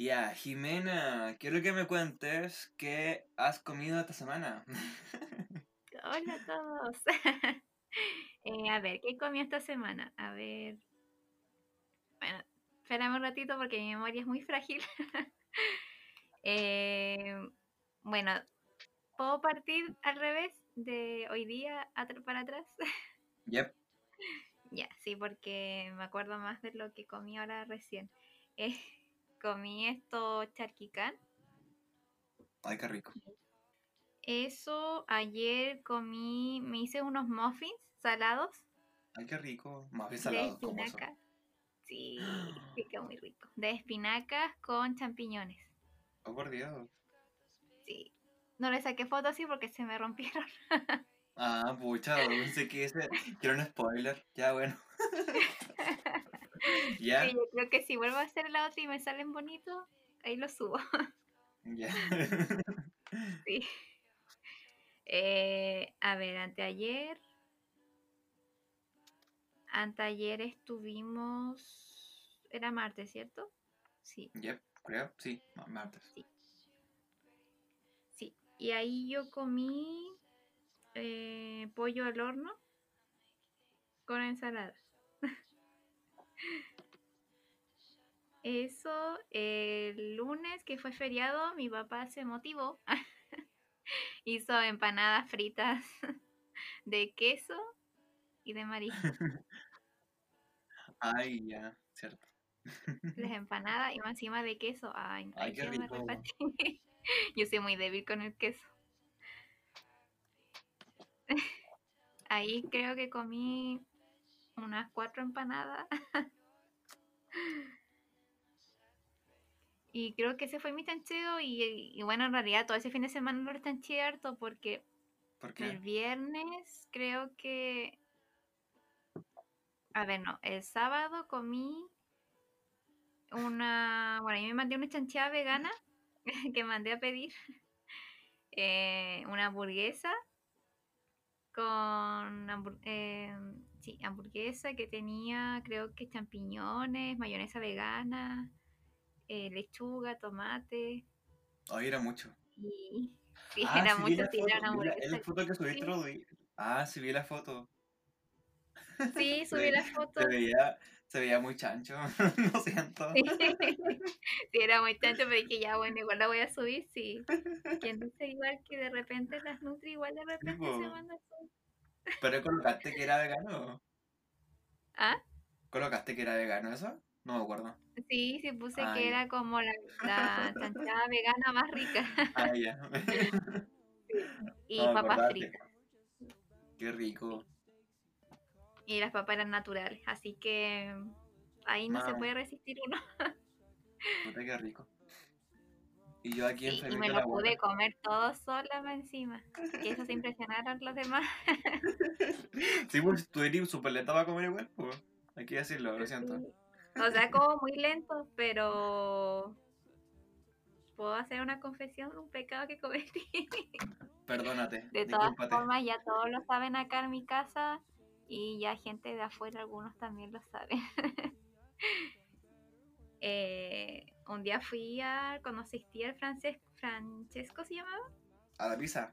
Ya, Jimena, quiero que me cuentes qué has comido esta semana. Hola a todos. Eh, a ver, ¿qué comí esta semana? A ver. Bueno, espérame un ratito porque mi memoria es muy frágil. Eh, bueno, ¿puedo partir al revés de hoy día para atrás? Yep. Ya, sí, porque me acuerdo más de lo que comí ahora recién. Eh, comí esto charquicán. Ay, qué rico. Eso, ayer comí, me hice unos muffins salados Ay, qué rico. Más bien de salado, como eso. espinacas. Sí, quedó muy rico. De espinacas con champiñones. Oh, por Dios. Sí. No le saqué fotos así porque se me rompieron. Ah, pucha, pensé que ese... Quiero un spoiler. Ya, bueno. ¿Ya? Sí, yo creo que si vuelvo a hacer la otra y me salen bonitos, ahí lo subo. Ya. Sí. Eh, a ver, anteayer. Anteayer estuvimos. Era martes, ¿cierto? Sí, Yep, creo. Sí, ma- martes. sí. Y ahí yo comí eh, pollo al horno con ensalada. Eso, el lunes que fue feriado, mi papá se motivó. Hizo empanadas fritas de queso y de marisco. Ay, ya, cierto. Las empanadas y más encima de queso. Ay, Ay, qué rico. Yo soy muy débil con el queso. Ahí creo que comí unas cuatro empanadas. Y creo que ese fue mi tancheo y, y bueno, en realidad todo ese fin de semana lo estanché harto porque ¿Por el viernes creo que... A ver, no, el sábado comí una... Bueno, yo me mandé una chanchada vegana que mandé a pedir. eh, una hamburguesa con eh, sí, hamburguesa que tenía creo que champiñones, mayonesa vegana, eh, lechuga, tomate Ay, era mucho. y sí, Ah, era sí vi mucho, sí, foto. era una vi la- hamburguesa. la foto que subiste Sí. otro día. Ah, sí vi la foto. Sí, Se, subí la foto. se veía, se veía muy chancho. Lo siento. Sí, sí, era muy tanto, pero dije ya, bueno, igual la voy a subir, sí. Quien dice igual que de repente las nutri, igual de repente se po. manda su... Pero colocaste que era vegano. ¿Ah? ¿Colocaste que era vegano eso? No me acuerdo. Sí, sí puse que era como la, la chanchada vegana más rica. Ah, ya. Y No papas fritas. Qué rico. Y las papas eran naturales, así que ahí no se puede resistir uno. Puta, qué rico. Y yo aquí Sí, y me lo pude comer todo sola encima. Que eso se impresionaron los demás. Sí, pues tú eres súper lenta para comer igual, pues. Hay que decirlo, lo siento. O sea, como muy lento, pero puedo hacer una confesión, un pecado que cometí. Perdónate. De todas discúlpate. formas, ya todos lo saben acá en mi casa y ya gente de afuera, algunos también lo saben. Eh, un día fui a, cuando asistí al francés, Francesco se llamaba. A la pizza.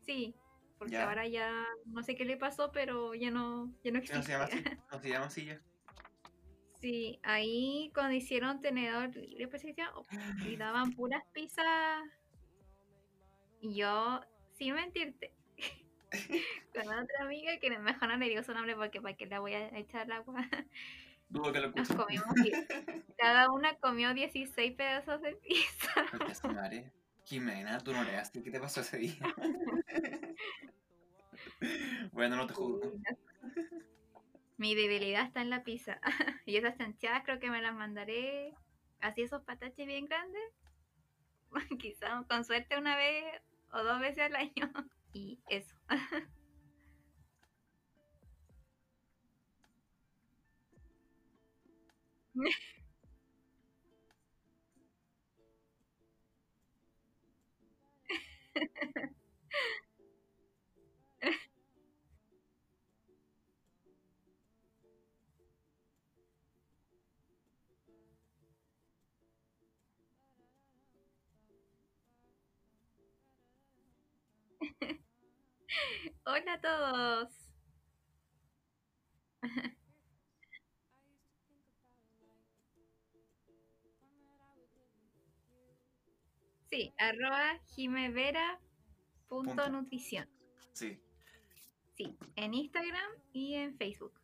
Sí, porque Ya. ahora ya no sé qué le pasó, pero ya no, ya no Sí, no existe. se llama así. No se llama así ya. Sí, ahí cuando hicieron tenedor pues, se oh, y daban puras pizzas. Y yo, sin mentirte, con otra amiga que mejor no le digo su nombre porque para qué la voy a echar el agua. Dudo que lo Nos escuches. comimos, cada una comió 16 pedazos de pizza. Porque. Jimena, tú no. ¿Qué te pasó ese día? bueno, no te juzgo. Mi debilidad está en la pizza. y esas chanchadas creo que me las mandaré así esos pataches bien grandes. Quizá con suerte una vez o dos veces al año. Y eso. Hola a todos. Sí, arroba Punto. nutrición. Sí. Sí, en Instagram y en Facebook.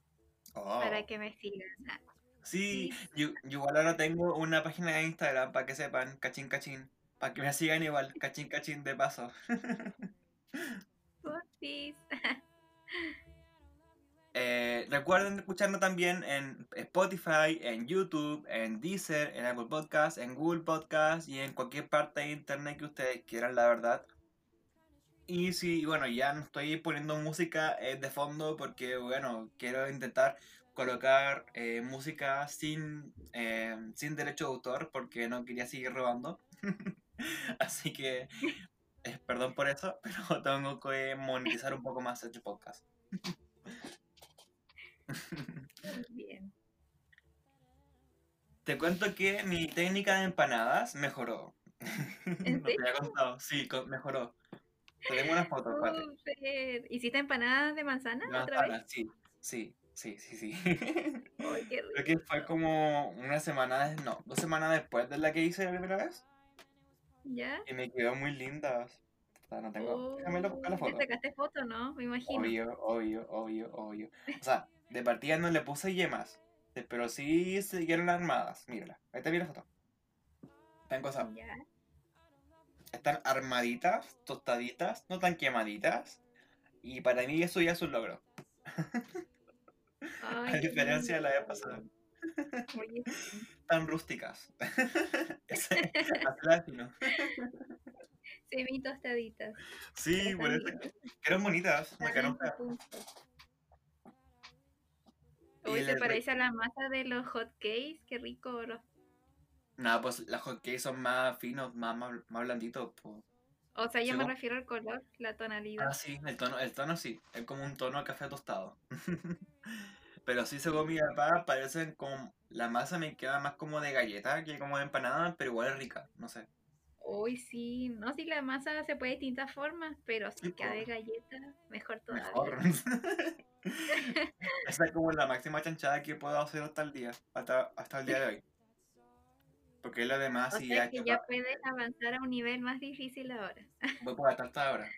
Oh. Para que me sigan. Sí, Sí. yo, yo igual ahora tengo una página de Instagram para que sepan, cachín cachín. Para que me sigan igual, cachín cachín de paso. porfis. Eh, recuerden escucharnos también en Spotify, en YouTube, en Deezer, en Apple Podcasts, en Google Podcasts y en cualquier parte de internet que ustedes quieran, la verdad. Y sí, bueno, ya no estoy poniendo música eh, de fondo porque, bueno, quiero intentar colocar eh, música sin, sin derecho de autor porque no quería seguir robando. Así que, eh, perdón por eso, pero tengo que monetizar un poco más este podcast. Bien. Te cuento que mi técnica de empanadas mejoró. ¿En No te había contado. Sí, mejoró. Te tengo una foto. Súper. ¿Hiciste empanadas de manzana otra vez? sí, sí, sí, sí, sí. Ay, qué rico. Creo que fue como una semana, no, dos semanas después de la que hice la primera vez. ¿Ya? Y me quedó muy lindas. O sea, no tengo. Déjame buscar la Oh, foto. sacaste foto, ¿no? Me imagino. Obvio, obvio, obvio, obvio. O sea, de partida no le puse yemas. eh, Pero sí siguieron armadas. Mírala. Ahí te vi la foto. Están cosas. Ya. Están armaditas, tostaditas, no tan quemaditas. Y para mí eso ya es un logro. Ay, A diferencia de la vez pasada. Oye, sí. Tan rústicas. Así. Semi tostaditas. Sí, por eso. Quedaron bonitas. Me Están quedaron en su feas. punto. Y Hoy se parece a la masa de los hot cakes. Qué rico. los- No, pues las hotcakes son más finos, más, más, más blanditos. O sea, yo Sí, me refiero al color, la tonalidad. Ah, sí, el tono, el tono sí. Es como un tono café tostado. Pero sí, según mi papá, parecen como. La masa me queda más como de galleta que como de empanada, pero igual es rica. No sé. Hoy sí. No, si la masa se puede de distintas formas, pero si Sí, queda de galleta, mejor todavía. Mejor. Esa es como la máxima chanchada que puedo hacer hasta el día, hasta, hasta el día de hoy. Porque lo demás O sí sea ya, que que ya puedes avanzar a un nivel más difícil ahora. voy por la tarta ahora.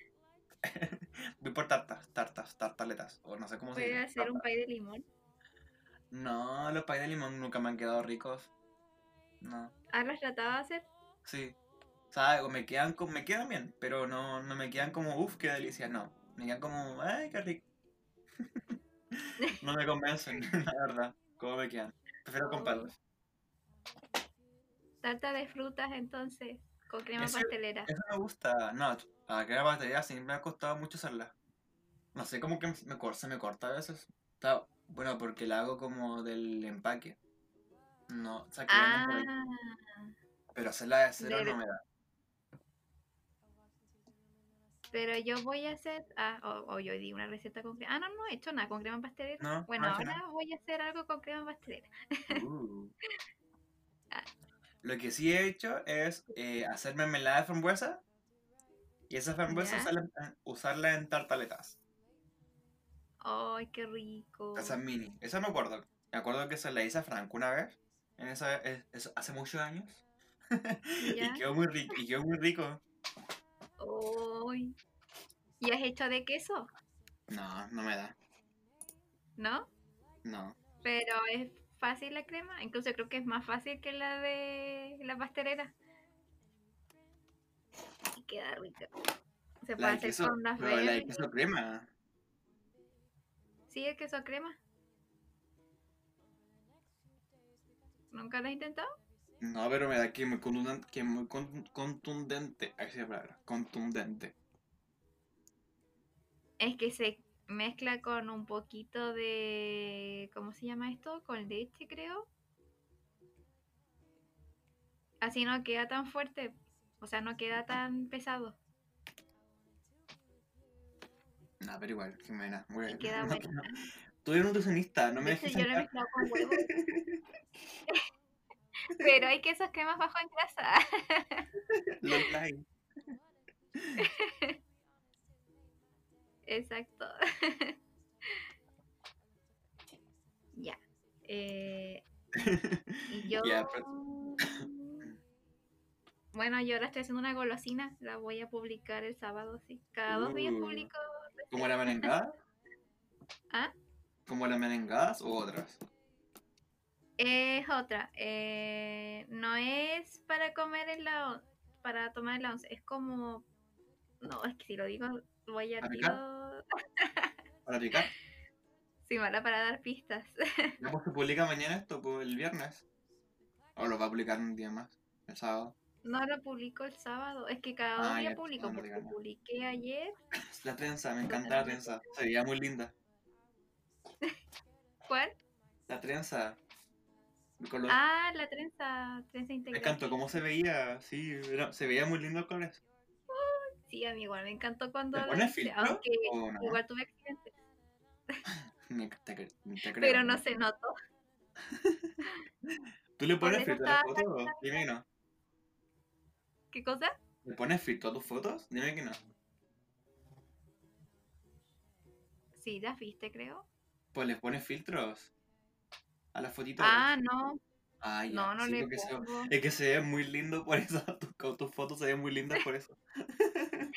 voy por tartas, tartas, tartaletas, o no sé cómo se Puedes dice. hacer un pay de limón. No, los pay de limón nunca me han quedado ricos. No, ¿Has los tratado de hacer? sí. O sea, me quedan, me quedan bien, pero no, no me quedan como, uff, qué delicia, no. Me quedan como, ay, qué rico. no me convencen, la verdad, cómo me quedan. Prefiero comprarlos. Tarta de frutas, entonces, con crema Eso- pastelera. Eso me gusta. No, la crema pastelera siempre me ha costado mucho hacerla. No sé, como que me, se me corta a veces. Está, bueno, porque la hago como del empaque. No, o sea, que venden por ahí. Ah, Pero hacerla de cero no me da. pero yo voy a hacer. Ah, o, o yo di una receta con crema. Ah, no, no he hecho nada con crema pastelera. No, bueno, no ahora nada. voy a hacer algo con crema pastelera. Uh. Ah. Lo que sí he hecho es eh, hacer mermelada de frambuesa. Y esa frambuesa Ya. usarla, en- usarla en tartaletas. Ay, qué rico. Esa mini. Esa me acuerdo. Me acuerdo que se la hice a Franco una vez. En esa, es- es- hace muchos años. y quedó muy rico. Y quedó muy rico. Ay. ¿Y has hecho de queso? No, no me da. ¿No? No. Pero es fácil la crema. Incluso creo que es más fácil que la de la pastelera. Y queda rica. Se puede hacer queso, con las pero la de queso crema. Sí, el queso crema. ¿Nunca lo has intentado? No, pero me da que muy contundente. Que muy con- contundente. Ahí palabra. Contundente. Es que se mezcla con un poquito de... ¿Cómo se llama esto? Con leche, creo. Así no queda tan fuerte. O sea, no queda tan pesado. No, pero igual, Jimena. Y queda no, buena. no. Tú eres nutricionista, no me dejes yo lo he mezclado con huevo. Pero hay quesos cremas bajo en grasa. Los likes. Exacto. ya. Eh, y yo. Ya, pero- Bueno, yo ahora estoy haciendo una golosina. La voy a publicar el sábado, sí. Cada dos días Uh. publico. ¿Como la merengada? ¿Ah? ¿Como la merengadas o otras? Es otra. eh, no es para comer en la para tomar en la once. Es como. No, es que si lo digo, voy a ¿Para tiro. ¿Para picar? Sí, mala para dar pistas. ¿Ya pues se publica mañana esto? Pues el viernes. ¿O lo va a publicar un día más? El sábado. No lo publico el sábado. Es que cada Ah, días ya, publico. no, no Porque nada. publiqué ayer. La trenza, me encanta la trenza. Se veía muy linda. ¿Cuál? La trenza. Con los- Ah, la trenza. Trenza me integral. encantó cómo se veía. Sí, era- se veía muy lindo el color. Sí, a mí igual me encantó cuando ¿Le lo pones hice, filtro? Aunque ¿O no? igual tuve accidentes. Te, te. Pero no se notó. ¿Tú le pones eso filtro a estaba fotos? Dime no. ¿Qué cosa? ¿Le pones filtro a tus fotos? Dime que no. Sí, las viste, creo. Pues les pones filtros a las fotitos. Ah, no. Ah, ya. No, no sí, le se- pongo. Es que se ve muy lindo por eso. Tus, fotos se ven muy lindas por eso.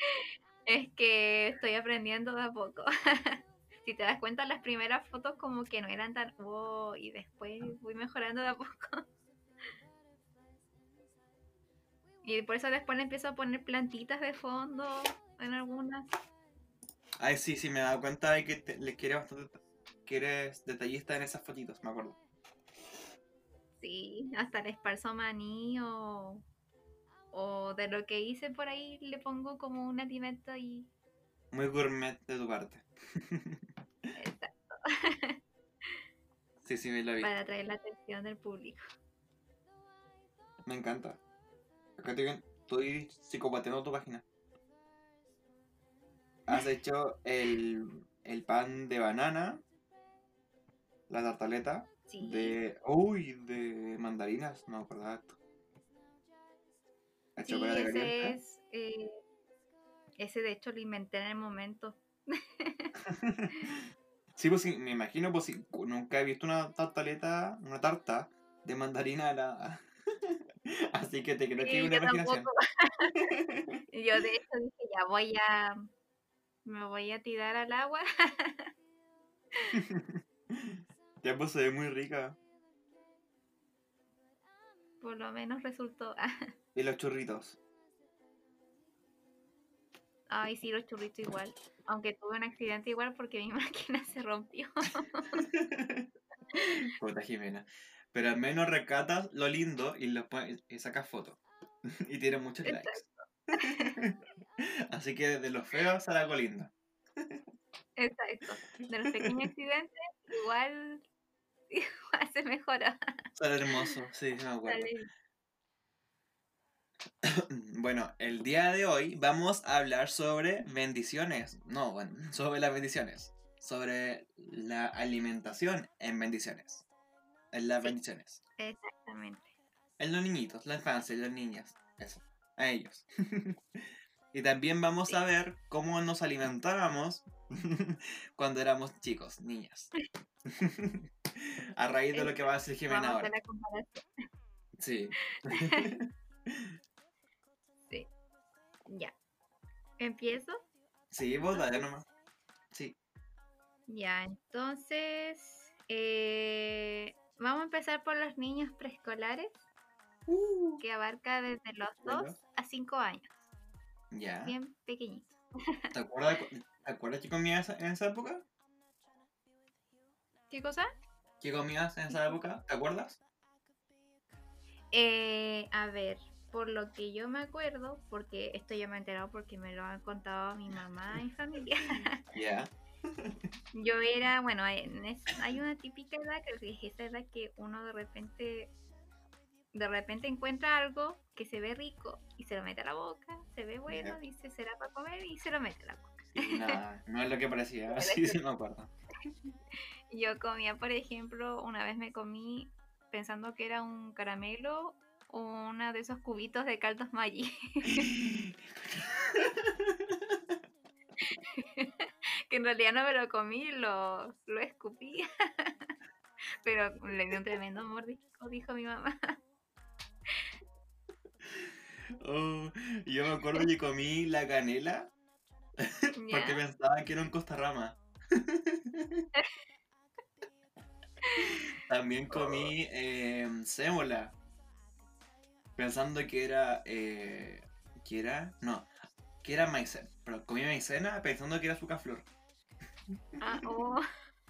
Es que estoy aprendiendo de a poco. si te das cuenta, las primeras fotos como que no eran tan... wow, y después voy mejorando de a poco. Y por eso después le empiezo a poner plantitas de fondo en algunas. Ay, sí, sí, me he dado cuenta de que te- le quiere bastante. Que eres detallista en esas fotitos, me acuerdo. Sí, hasta le esparzo maní o, o de lo que hice por ahí le pongo como un alimento y... Muy gourmet de tu parte. Exacto, Sí, sí, me lo vi. para atraer la atención del público. Me encanta. Acá estoy, psicopateando tu página. Has hecho el, el pan de banana, la tartaleta, Sí, de. Uy, de mandarinas, no esto. El sí chocolate ese caliente. es... eh, ese de hecho lo inventé en el momento. sí, pues sí, me imagino, pues sí, nunca he visto una tartaleta, una tarta de mandarina a la. Así que te creo que Sí, es una imaginación. Yo de hecho dije, ya voy a... Me voy a tirar al agua. ya pues se ve muy rica. Por lo menos resultó... Y los churritos. Ay, sí, los churritos igual. Aunque tuve un accidente igual porque mi máquina se rompió. Puta Jimena. Pero al menos recatas lo lindo y, lo y sacas fotos. y tienes muchos likes. Así que de los feos sale algo lindo. Exacto. De los pequeños accidentes, igual, igual se mejora. Sale hermoso, sí, me acuerdo. Sale- Bueno, el día de hoy vamos a hablar sobre bendiciones. No, bueno, sobre las bendiciones. Sobre la alimentación en bendiciones. En las Sí. bendiciones. Exactamente. En los niñitos, la infancia y las niñas. Eso. A ellos. y también vamos a ver cómo nos alimentábamos cuando éramos chicos, niñas. a raíz de lo que va a decir Jimena ahora. comparación. Sí. Ya. ¿Empiezo? sí, vos dale nomás. Sí. Ya, entonces, eh, vamos a empezar por los niños preescolares, que abarca desde los Bueno. 2 a 5 años, Ya. bien pequeñitos. ¿Te acuerdas, cu- ¿Te acuerdas que comías en esa época? ¿Qué cosa? ¿Qué comías en esa época? ¿Te acuerdas? Eh, a ver, por lo que yo me acuerdo, porque esto yo me he enterado porque me lo han contado mi mamá y familia. Ya. Yo era, bueno, hay, una típica edad, creo que es esa edad que uno de repente, de repente encuentra algo que se ve rico y se lo mete a la boca, se ve bueno, dice será para comer y se lo mete a la boca. Nada, no es lo que parecía. Sí, sí, me acuerdo. Yo comía, por ejemplo, una vez me comí pensando que era un caramelo o uno de esos cubitos de caldos Maggi. que en realidad no me lo comí, lo, lo escupí. Pero le dio un tremendo mordisco, dijo mi mamá. Oh, yo me acuerdo que comí la canela porque pensaba que era un costarrama. También comí eh, sémola pensando que era eh, que era no que era maicena pero comí maicena pensando que era azúcar flor Ah, oh.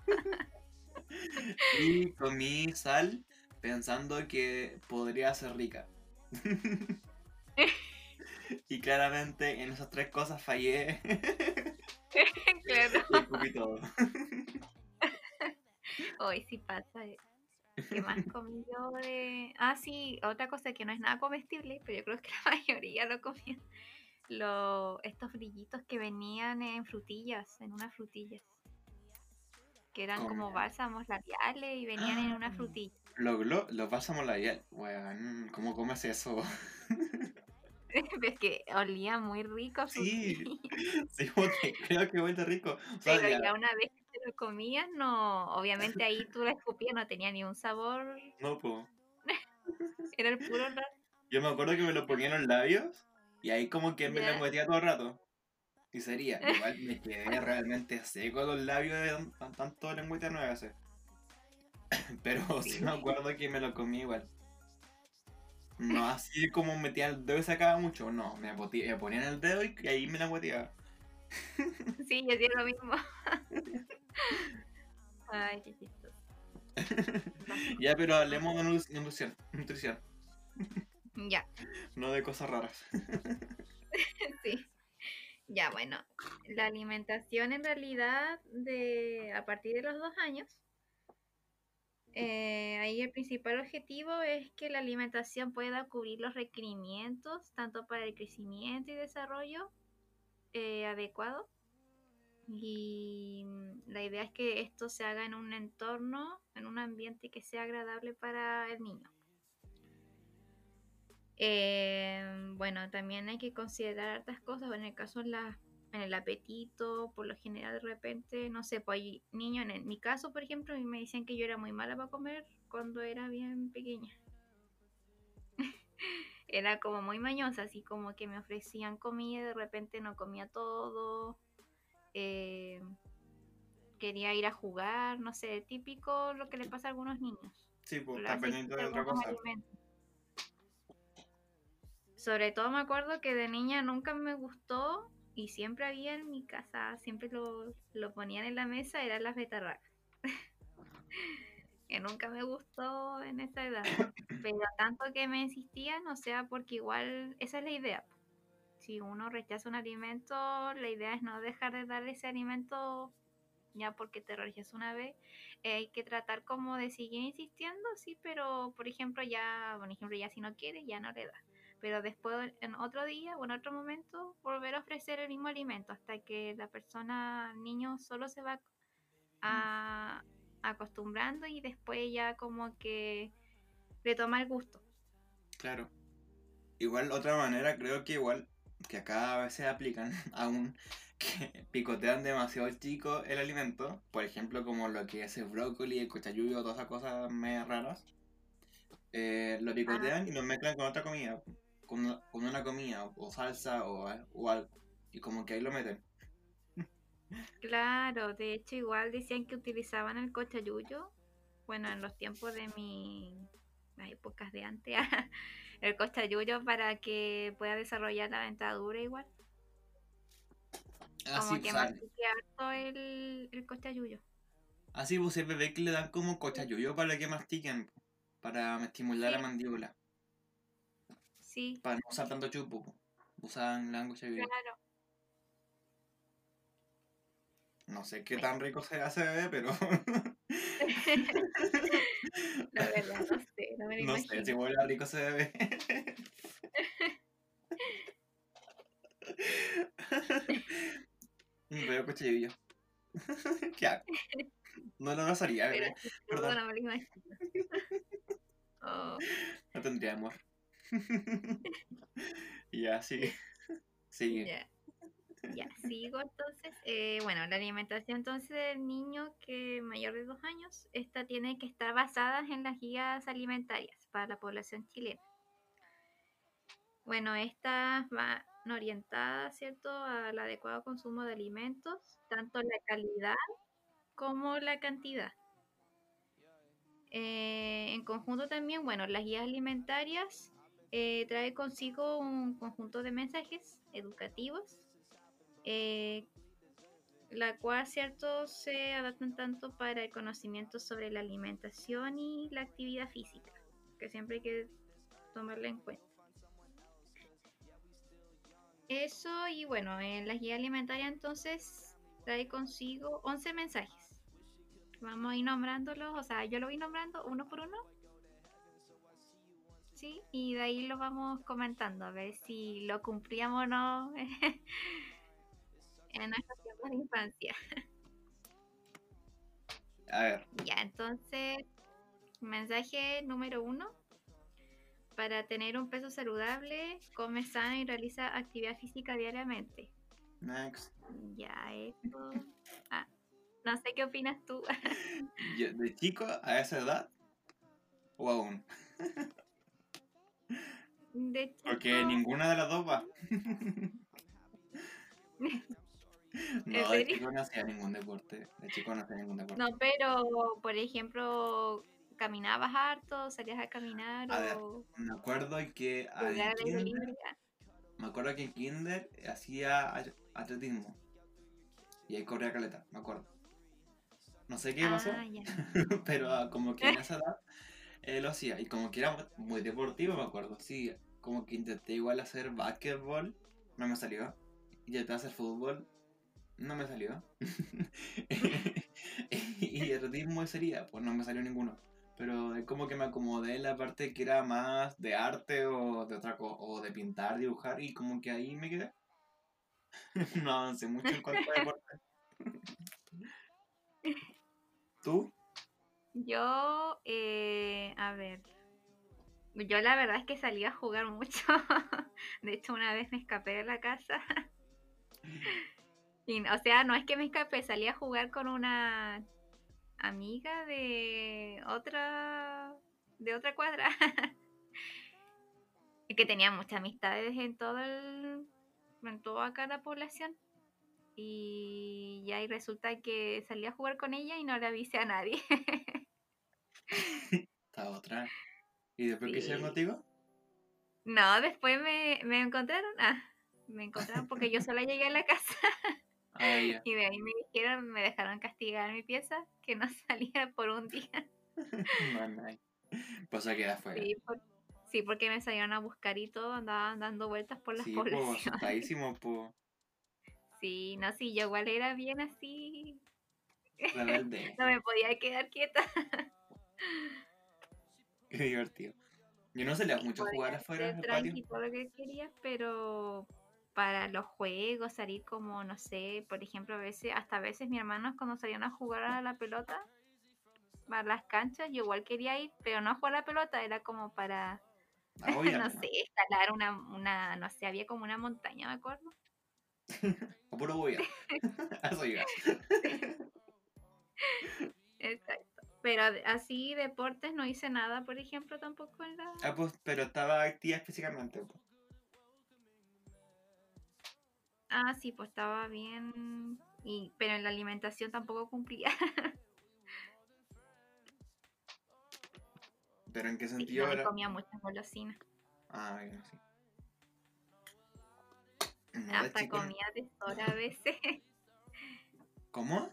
y comí sal pensando que podría ser rica y claramente en esas tres cosas fallé claro. y escupí todo Hoy sí pasa. eh. ¿Qué más comí yo de...? Ah, sí, otra cosa que no es nada comestible, pero yo creo que la mayoría lo comían. Lo, estos brillitos que venían en frutillas, en unas frutillas. Que eran como ¿Cómo? bálsamos labiales y venían en una Ah. frutilla. los, los bálsamos labial weón ¿cómo comes eso? es que olía muy rico Sí. como creo que huele rico o sea, Pero ya- ya una vez que te lo comías, no... Obviamente ahí tú la escupías, no tenía ni un sabor. no po Era el puro olor. Yo me acuerdo que me lo ponía en los labios y ahí como que me Ya. lengüeteaba todo el rato. Y sería, igual me quedé realmente seco los labios de tan- tan- tanto lengüetear nueve veces. Pero sí. Me acuerdo que me lo comí igual. No así como metía el dedo y sacaba mucho, no, me, me ponía en el dedo y, y ahí me lengüeteaba. Sí, yo hacía lo mismo. Ay, qué chistoso. Ya, pero hablemos de nu- nutrición, nutrición, Ya, no de cosas raras. sí. Ya, bueno, la alimentación en realidad de a partir de los dos años, eh, ahí el principal objetivo es que la alimentación pueda cubrir los requerimientos tanto para el crecimiento y desarrollo eh, adecuado. Y la idea es que esto se haga en un entorno, en un ambiente que sea agradable para el niño. Eh, bueno, también hay que considerar hartas cosas. En el caso la, en el apetito, por lo general de repente, no sé, pues hay niños, en mi caso, por ejemplo, me decían que yo era muy mala para comer cuando era bien pequeña. era como muy mañosa, así como que me ofrecían comida y de repente no comía todo. eh, quería ir a jugar, no sé, típico lo que le pasa a algunos niños. Sí, pues, está pendiente de otra cosa. alimentos. Sobre todo me acuerdo que de niña nunca me gustó y siempre había en mi casa, siempre lo, lo ponían en la mesa, eran las betarracas. que nunca me gustó en esa edad. Pero tanto que me insistían, o sea, porque igual esa es la idea. Si uno rechaza un alimento, la idea es no dejar de dar ese alimento ya porque te rechazó una vez. Eh, hay que tratar como de seguir insistiendo, sí, pero por ejemplo ya, por ejemplo ya si no quiere, ya no le da. Pero después en otro día o en otro momento volver a ofrecer el mismo alimento hasta que la persona, el niño solo se va a, acostumbrando y después ya como que le toma el gusto. Claro. Igual otra manera, creo que igual, que acá a veces aplican aún, que picotean demasiado chico el alimento, por ejemplo como lo que es el brócoli, el cochayuyo, todas esas cosas medio raras, eh, lo picotean y lo mezclan con otra comida, con una, con una comida, o salsa o, o algo, y como que ahí lo meten. Claro, de hecho igual decían que utilizaban el cochayuyo, bueno, en los tiempos de mi, las épocas de antes, el cochayuyo para que pueda desarrollar la dentadura igual, como Así, que pues, a- mastique harto el, el cochayuyo. así pues el bebé que le dan como cochayuyo para que mastiquen, para estimular la mandíbula, Sí, para no usar tanto chupo, po. usan la cochayuyo. claro. No sé qué tan rico se hace bebé, pero La verdad, no sé, no me lo no sé imagino. si huele rico ese bebé. Un bebé cuchillo. ¿Qué hago? No lo Pero bebé. crudo Perdón. no me lo imagino. Oh, No tendría amor. y sigue. Sigue. ya. Ya, sigo entonces. Eh, bueno, la alimentación entonces del niño que mayor de dos años, esta tiene que estar basada en las guías alimentarias para la población chilena. Bueno, estas van orientadas, ¿cierto?, al adecuado consumo de alimentos, tanto la calidad como la cantidad. Eh, en conjunto también, bueno, las guías alimentarias eh, trae consigo un conjunto de mensajes educativos, eh, la cual, ¿cierto?, se adaptan tanto para el conocimiento sobre la alimentación y la actividad física, que siempre hay que tomarla en cuenta. Eso y bueno, en la guía alimentaria entonces trae consigo 11 mensajes. Vamos a ir nombrándolos, o sea, yo lo voy nombrando uno por uno. Sí, y de ahí lo vamos comentando, a ver si lo cumplíamos o no en nuestros tiempos de infancia. A ver. Ya, entonces, mensaje número uno para tener un peso saludable, come sano y realiza actividad física diariamente. Next. Ya, eso. Ah, no sé qué opinas tú. Yo, ¿De chico a esa edad? ¿O aún? De Porque ninguna de las dos va. ¿En No, de chico no hacía ningún deporte. De chico no hacía ningún deporte. No, pero por ejemplo, caminabas harto, salías a caminar A ver, o Me acuerdo que en kinder, me acuerdo que en kinder hacía at- atletismo. Y ahí corría caleta, me acuerdo. No sé qué pasó, Ah, ya. pero como que en esa edad eh, lo hacía. Y como que era muy deportivo, me acuerdo. Sí, como que intenté igual hacer básquetbol, no me salió. Intenté hacer fútbol, no me salió. y atletismo sería, pues no me salió ninguno. Pero es como que me acomodé en la parte que era más de arte o de otra cosa, o de pintar, dibujar, y como que ahí me quedé. no avancé mucho en cuanto a deporte. ¿Tú? Yo, eh, a ver, yo la verdad es que salí a jugar mucho. De hecho, una vez me escapé de la casa. Y, o sea, no es que me escapé, salí a jugar con una amiga de otra de otra cuadra. Y que tenía muchas amistades en todo el en toda la población. Y ya y resulta que salí a jugar con ella y no le avisé a nadie. Esta otra. ¿Y después qué hicieron Sí. contigo? No, después me, me encontraron. Ah, me encontraron porque yo sola llegué a la casa Ah, y de ahí me dijeron, me dejaron castigar mi pieza, que no saliera por un día. Hay. Pues queda afuera. Sí, por- sí, porque me salieron a buscar y todo, andaban dando vueltas por las Sí, poblaciones. asustadísimo, pues. Sí, no, sí, yo igual era bien así, Rebelde. no me podía quedar quieta. Qué divertido. Yo no salía mucho a Podía jugar afuera en el patio. todo lo que quería, pero para los juegos, salir como, no sé, por ejemplo, a veces, hasta a veces mis hermanos cuando salían a jugar a la pelota, a las canchas, yo igual quería ir, pero no a jugar a la pelota, era como para, A obviar, no sé, escalar una, una, no sé, había como una montaña, me acuerdo. A puro boya. A eso iba. Exacto. Pero así deportes no hice nada, por ejemplo, tampoco en la... Ah, pues, pero estaba activa físicamente. pues. Ah, sí, pues estaba bien, y, pero en la alimentación tampoco cumplía. Pero en qué Sí, sentido era. comía muchas golosinas. Ah, bueno, sí. De Hasta chico comía deshoras a veces. ¿Cómo?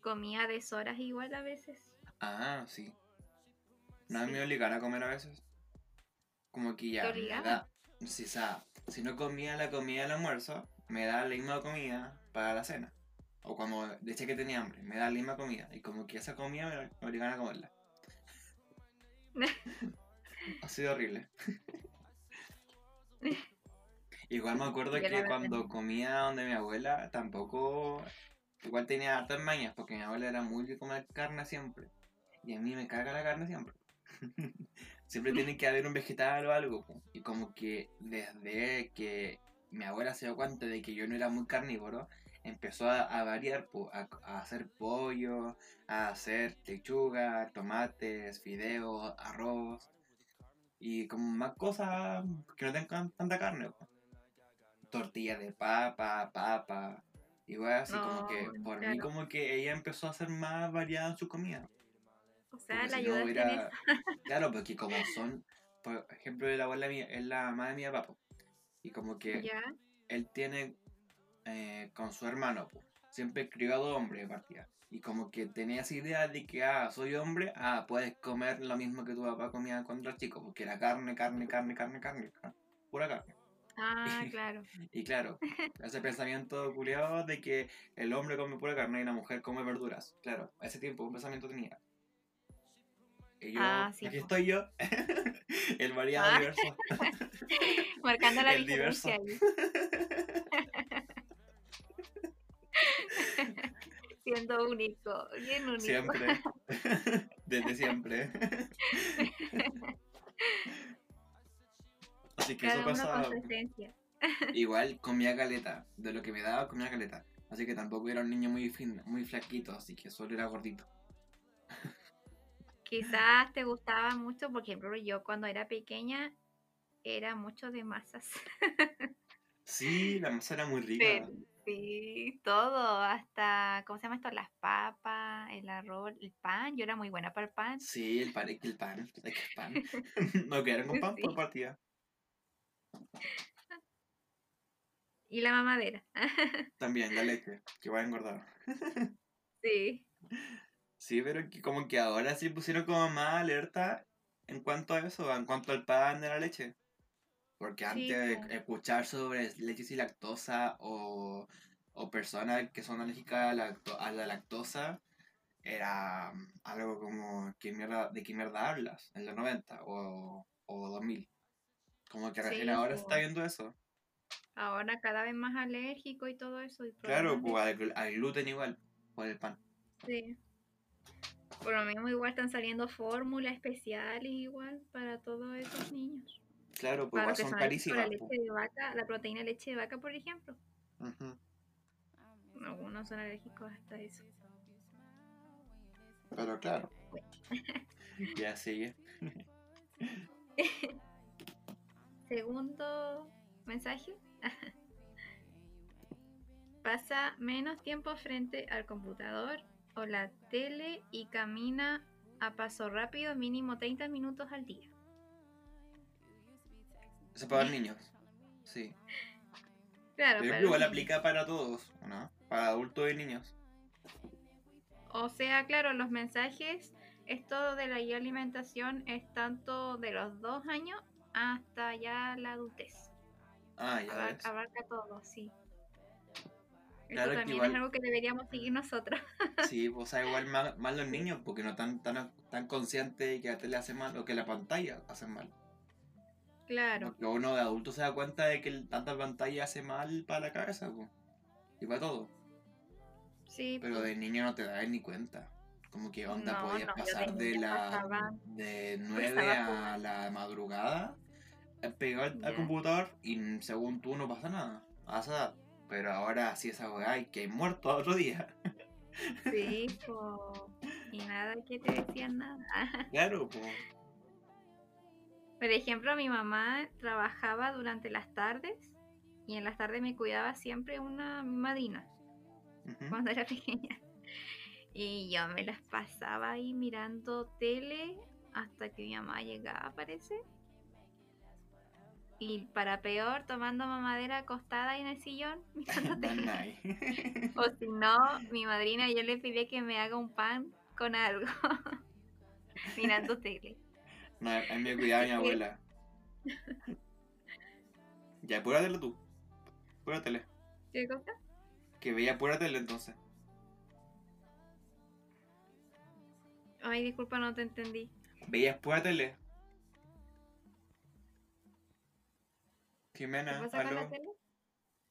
Comía deshoras igual a veces. Ah, sí. No Sí. me obligaron a comer a veces. Como que ya. ¿Te da- o sea, si no comía la comida del almuerzo, me da la misma comida para la cena. O cuando decía que tenía hambre, me da la misma comida. Y como que esa comida me, obligaban a comerla. ha sido horrible. Igual me acuerdo que cuando comía donde mi abuela, tampoco. Igual tenía hartas mañas, porque mi abuela era muy de comer carne siempre. Y a mí me caga la carne siempre. siempre tiene que haber un vegetal o algo. po. Y como que desde que mi abuela se dio cuenta de que yo no era muy carnívoro, empezó a, variar, po, a, a hacer pollo, a hacer lechuga, tomates, fideos, arroz y como más cosas que no tengan tanta carne. po. Tortilla de papa, papa, igual así como que No, por mí claro. como que ella empezó a hacer más variada en su comida. O sea, Porque la si no en hubiera- eso. Claro, porque como son, por ejemplo, la abuela mía es la mamá de mi papá. po. Y como que Ya. él tiene eh, con su hermano, po, siempre dos hombres de partida. Y como que tenía esa idea de que, ah, soy hombre, ah, puedes comer lo mismo que tu papá comía cuando era chico, porque era carne, carne, carne, carne, carne, ca- pura carne. Ah, claro. Y claro, ese pensamiento culiado de que el hombre come pura carne y la mujer come verduras. Claro, a ese tiempo un pensamiento tenía. Y yo, Ah, sí, aquí po. estoy yo, el variado Ah. diverso. Marcando la El diverso. Siendo único, bien único. Siempre. Desde siempre. Así que Cada eso con su esencia. Igual comía caleta. De lo que me daba, comía caleta. Así que tampoco era un niño muy fin, muy flaquito, así que solo era gordito. Quizás te gustaba mucho, por ejemplo, yo cuando era pequeña era mucho de masas. Sí, la masa era muy rica. Pero, sí, todo, hasta, ¿cómo se llama esto? Las papas, el arroz, el pan. Yo era muy buena para el pan. Sí, el pan, el pan, el pan. no quedaron con pan por Sí. partida. Y la mamadera. También la leche, que va a engordar. Sí, Sí, pero que como que ahora sí pusieron como más alerta en cuanto a eso, en cuanto al pan de la leche. Porque Sí, antes po. escuchar sobre leches y lactosa o, o personas que son alérgicas a la, lacto- a la lactosa era algo como ¿qué mierda, de qué mierda hablas en los 90 o, o 2000. Como que Sí, ahora se po. está viendo eso. ahora cada vez más alérgico y todo eso. y Claro, pues al, gl- al gluten igual, por el pan. Sí. Por lo mismo igual están saliendo fórmulas especiales igual para todos esos niños. Claro, pues son son a la carísimas. leche pues. de vaca, la proteína de leche de vaca, por ejemplo. Ujú. Algunos son alérgicos hasta eso. Pero claro. ya sigue. Segundo mensaje. Pasa menos tiempo frente al computador o la tele y camina a paso rápido mínimo 30 minutos al día. Eso para los niños. Sí. Claro, Pero igual aplica para todos, ¿no? Para adultos y niños. O sea, claro, los mensajes, esto de la alimentación es tanto de los dos años hasta ya la adultez. Ah, ya Abar- ves. abarca todo, sí. Claro Esto también igual- es algo que deberíamos seguir nosotros. Sí, pues, o sea, igual más, más los niños, porque no están tan, tan conscientes de que la tele hace mal o que la pantalla hace mal. Claro, Porque uno de adulto se da cuenta de que tanta pantalla hace mal para la cabeza, pues. Y para todo. sí. Pero de niño no te das ni cuenta. Como que onda No, podías no, pasar de la pasaba- de 9 pasaba a la madrugada pegado al, computador y según tú no pasa nada a esa edad. Pero ahora sí esa weá y que hay muerto otro día. Sí, po. y nada que te decían nada. Claro, pues. Por ejemplo, mi mamá trabajaba durante las tardes y en las tardes me cuidaba siempre una madrina Ujú. cuando era pequeña. Y yo me las pasaba ahí mirando tele hasta que mi mamá llegaba, parece. Y para peor, tomando mamadera acostada ahí en el sillón. O si no, mi madrina yo le pedía que me haga un pan con algo. mirando tele. No, a mí me cuidaba mi abuela. Ya, pura tele tú. Pura tele. ¿Qué cosa? Que veía pura tele entonces. Ay, disculpa, no te entendí. Veías pura tele. Jimena, pasa con la aló. tele?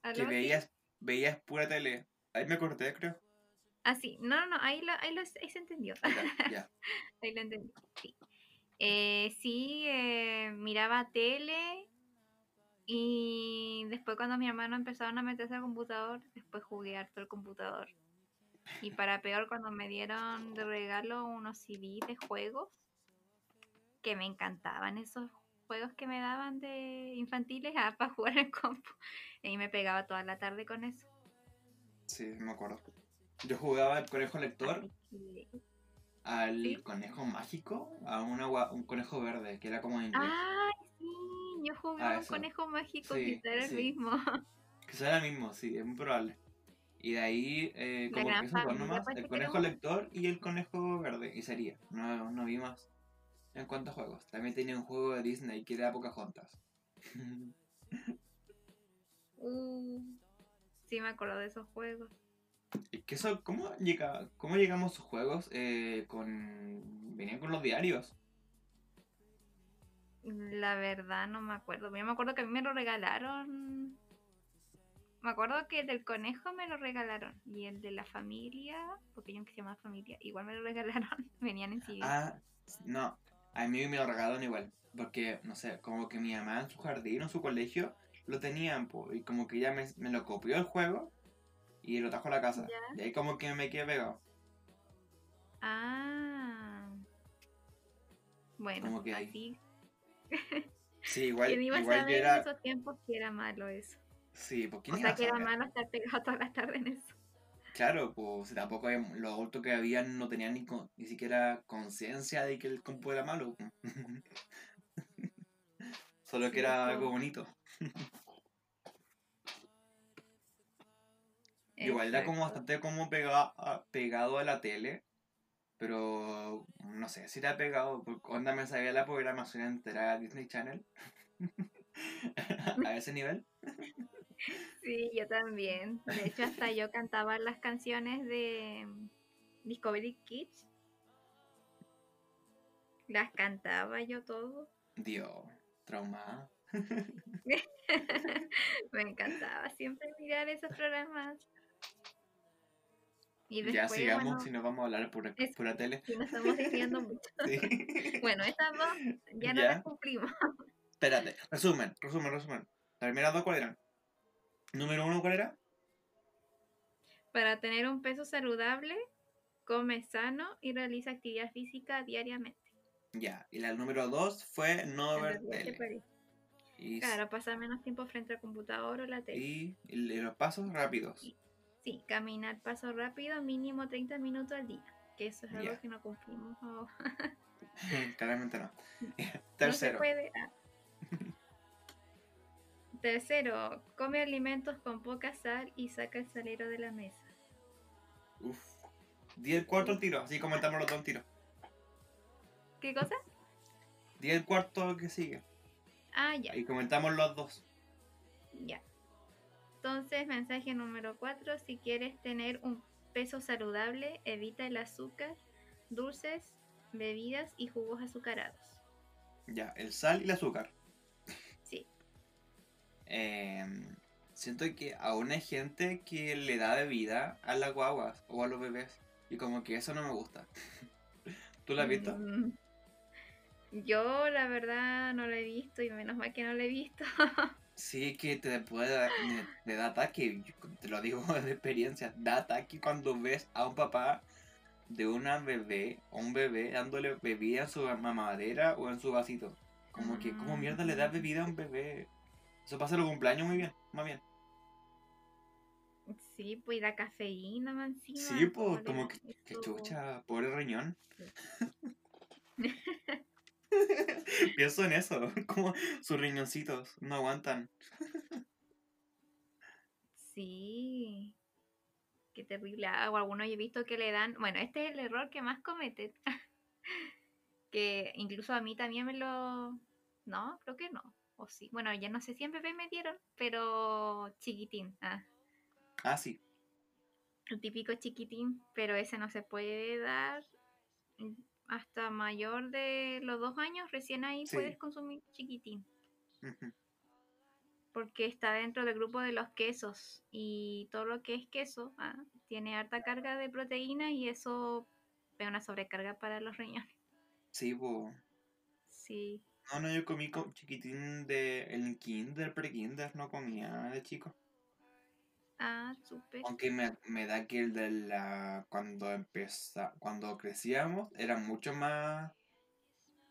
Que ¿Aló? ¿Sí? veías, veías pura tele. Ahí me corté, creo. Ah, sí. No, no, no, ahí, lo, ahí, lo, ahí se entendió. Ya, ya. ahí lo entendí. Sí, eh, sí eh, miraba tele Y después cuando mi hermano empezaron a meterse al computador, después jugué harto el computador. Y para peor, cuando me dieron de regalo unos CD de juegos, que me encantaban esos juegos que me daban de infantiles ah, para jugar en compu. Y me pegaba toda la tarde con eso. Sí, me acuerdo. Yo jugaba el conejo lector Sí. al ¿Sí? conejo mágico, a una un conejo verde, que era como en inglés. ¡Ay, sí! Yo jugué Ah, un eso. conejo mágico, Sí, quizá era el mismo. Que será el mismo, sí, es muy probable. Y de ahí, eh, como que familia, nomás, parece el que era conejo lector y el conejo verde, y sería. No, no vi más. En cuanto a juegos. También tenía un juego de Disney que era Pocahontas. Uh, sí, me acuerdo de esos juegos. Que eso, ¿cómo, llega, cómo llegamos a esos juegos? Eh, con... Venían con los diarios. La verdad no me acuerdo. Yo me acuerdo que a mí me lo regalaron. Me acuerdo que el del conejo me lo regalaron. Y el de la familia, porque yo que se llama familia, igual me lo regalaron. Venían en CD. Ah, no. A mí me lo regalaron igual. Porque, no sé, como que mi mamá en su jardín o en su colegio lo tenían, po, y como que ella me, me lo copió el juego y lo trajo a la casa. Ya. Y ahí como que me quedé pegado. Ah. Bueno, Como que ahí. así. Sí, igual, ¿Quién iba a igual yo saber en era. esos tiempos que era malo eso? Sí, ¿por qué O sea, a que era malo estar pegado toda la tarde en eso. Claro, pues tampoco los adultos que habían no tenían ni, con- ni siquiera conciencia de que el compu era malo. Solo que era algo bonito. Igual era como bastante como pega- a- pegado a la tele. Pero no sé si era pegado. Porque onda me sabía la programación entera de Disney Channel. a ese nivel. Sí, yo también. De hecho, hasta yo cantaba las canciones de Discovery Kids. Las cantaba yo todo. Dios, traumada. Me encantaba siempre mirar esos programas. Y ya después, sigamos bueno, si nos vamos a hablar es- pura tele. sí nos estamos desviando mucho. Sí. Bueno, estas dos ya no Ya. las cumplimos. Espérate, resumen, resumen, resumen. Las primeras dos, ¿cuáles eran? Número uno, ¿cuál era? Para tener un peso saludable, come sano y realiza actividad física diariamente. Ya, y la número dos fue no ver tele. Y, Claro, pasar menos tiempo frente al computador o la tele. y, y los pasos rápidos. Sí, caminar paso rápido, mínimo 30 minutos al día. Que eso es algo que no cumplimos. ahora. Claramente no. No se Tercero. puede. ah. Tercero, come alimentos con poca sal y saca el salero de la mesa. Uf. Di el cuarto al tiro, así comentamos los dos al tiro. ¿Qué cosa? Di el cuarto que sigue. Ah, ya, Y comentamos los dos. ya. Entonces, mensaje número 4, si quieres tener un peso saludable, evita el azúcar, dulces, bebidas y jugos azucarados. Ya, el sal y el azúcar. Em, siento que aún hay gente que le da bebida a las guaguas o a los bebés. Y como que eso no me gusta. ¿Tú lo has visto? Mm, Yo la verdad no lo he visto y menos mal que no lo he visto. Sí, que te puede dar, te da ataque, yo te lo digo de experiencia, da ataque cuando ves a un papá de una bebé o un bebé dándole bebida en su mamadera o en su vasito. Como que, ¿cómo mierda le das bebida a un bebé? Eso pasa en los cumpleaños muy bien, más bien. Sí, pues la cafeína más encima. Sí, pues, ¿cómo le como que, que chucha, pobre riñón. Pienso en eso, como sus riñoncitos no aguantan. Sí. Qué terrible. Ah, o algunos he visto que le dan. Bueno, este es el error que más cometen. que incluso a mí también me lo. No, creo que no. O sí. Bueno, ya no sé si en bebé me dieron, pero chiquitín. Ah, Ah, sí, el típico chiquitín, pero ese no se puede dar hasta mayor de los dos años. Recién ahí Sí. puedes consumir chiquitín. porque está dentro del grupo de los quesos y todo lo que es queso ah, tiene harta carga de proteína y eso es una sobrecarga para los riñones. sí, pues. Sí, No, no, yo comí con chiquitín de el kinder, pre-kinder, no comía de chico. Ah, súper. Aunque me, me da que el de la cuando empezó, cuando crecíamos era mucho más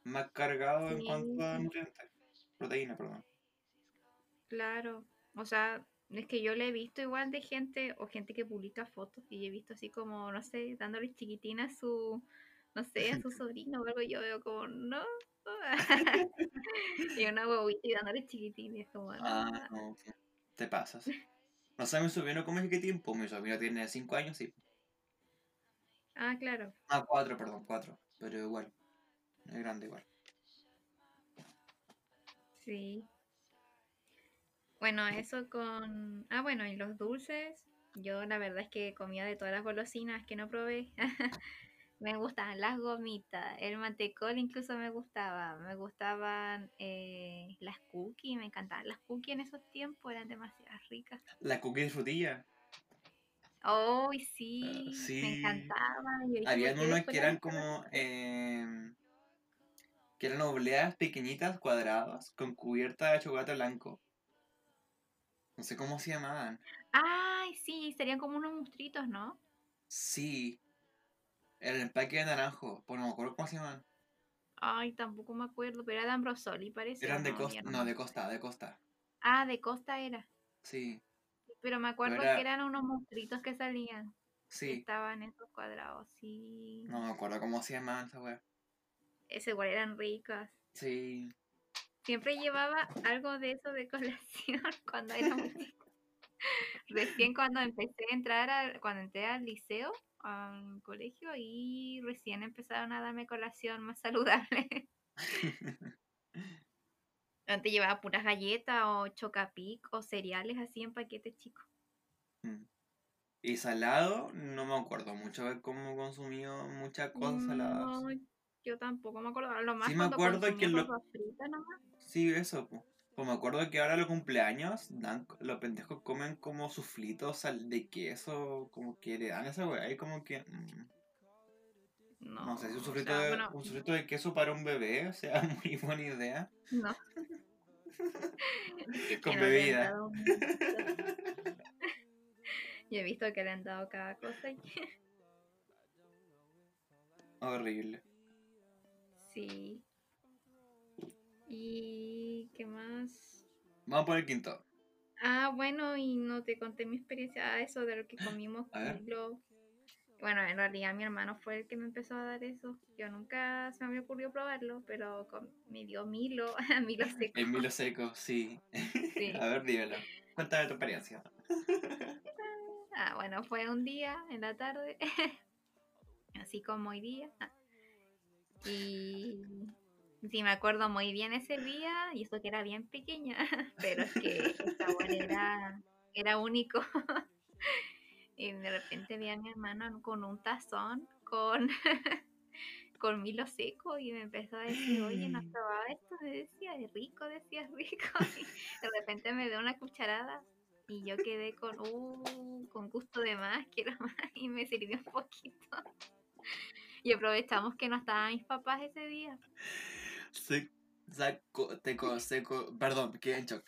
más cargado en cuanto a nutrientes. Proteína, perdón. claro. O sea, es que yo le he visto igual de gente o gente que publica fotos y he visto así como, no sé, dándole chiquitina a su, no sé, a su sobrino o algo. y Yo veo como, no. y una huevita y dándole chiquitina. y es como, Ah, no. te pasas. No sé, mi sobrino come chiquitín, pues mi sobrino tiene 5 años, sí. Ah, claro. Ah, 4, perdón, 4. Pero igual. Es grande igual. Sí. Bueno, eso con... Ah, bueno, y los dulces. Yo la verdad es que comía de todas las golosinas que no probé. Me gustaban las gomitas, el mantecol incluso me gustaba. Me gustaban eh, las cookies, me encantaban las cookies en esos tiempos, eran demasiado ricas. La cookie de frutilla. ¡Oh, Ah, sí! Me sí. encantaban. Yo dije, ¿por Habían después que las eran como. em, que eran obleas pequeñitas, cuadradas, con cubierta de chocolate blanco. No sé cómo se llamaban. ¡Ay, sí! Serían como unos monstruitos, ¿no? Sí. El empaque de naranjo. Pues no me acuerdo cómo se llamaban. Ay, tampoco me acuerdo, pero era de Ambrosoli, parece. ¿o Eran de no? costa. No, de costa, de costa. Ah, de Costa era. Sí. Pero me Pero acuerdo era. que eran unos monstruitos que salían. Que Sí. estaban en esos cuadrados. Sí. No me acuerdo cómo se llamaban esa wea. Ese igual eran ricas. Sí. Siempre llevaba algo de eso de colación cuando era muy. Recién cuando empecé a entrar, a- cuando entré al liceo, al colegio, y recién empezaron a darme colación más saludable. Antes llevaba puras galletas o chocapic o cereales así en paquetes chicos. Mm. Y salado, no me acuerdo mucho de cómo consumió muchas cosas saladas. No, yo tampoco me acuerdo. Lo más Sí me cuando acuerdo que lo... fritas nomás. Sí, eso, pues. Pues me acuerdo que ahora los cumpleaños, dan, los pendejos comen como suflitos de queso, como que le dan esa weá, y como que... mm, No, no sé si un o de, bueno, un suflito de queso para un bebé sea muy buena idea. no. Con bebida. dado Yo he visto que le han dado cada cosa. y- Horrible. Sí. ¿Y qué más? Vamos por el quinto. Ah, bueno, y no te conté mi experiencia, ah, eso de lo que comimos A ver. Milo. Bueno, en realidad mi hermano fue el que me empezó a dar eso. Yo nunca se me había ocurrido probarlo, pero me dio Milo, Milo seco. El Milo seco, sí. Sí. A ver, dímelo. Cuéntame tu experiencia. Ah, bueno, fue un día en la tarde, así como hoy día. Y sí, me acuerdo muy bien ese día, y eso que era bien pequeña, pero es que el sabor era, era único. Y de repente vi a mi hermano con un tazón con, con Milo seco y me empezó a decir, oye, ¿no has probado esto? Me decía, es rico, decía, es rico. Y de repente me dio una cucharada y yo quedé con, uh, con gusto de más, quiero más, y me sirvió un poquito. Y aprovechamos que no estaban mis papás ese día. Se, saco, teco, seco, perdón, quedé en shock.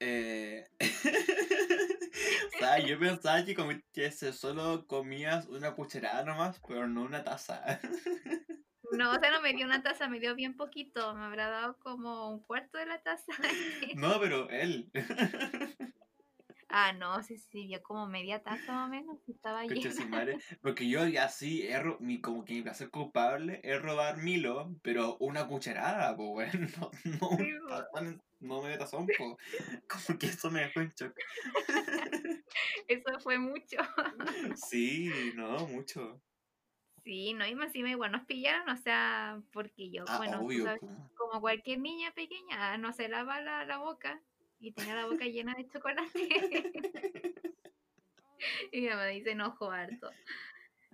Eh, o sea, yo pensaba que, comi- que solo comías una cucharada nomás, pero no una taza. No, o sea, no me dio una taza, me dio bien poquito, me habrá dado como un cuarto de la taza. No, pero él. Ah, no, se sirvió como media taza más o menos, estaba llena. su madre. Porque yo ya sí, he ro- mi, como que mi placer culpable es robar Milo, pero una cucharada, pues bueno, no, no Sí, un tazón, no medio tazón, pues. Como que eso me dejó en shock. Eso fue mucho. Sí, no, mucho. Sí, no, y más encima igual nos pillaron, o sea, porque yo, Ah, bueno, tú obvio, sabes, como cualquier niña pequeña, ah, no se lava la, la boca y tenía la boca llena de chocolate. y mi mamá dice enojo harto.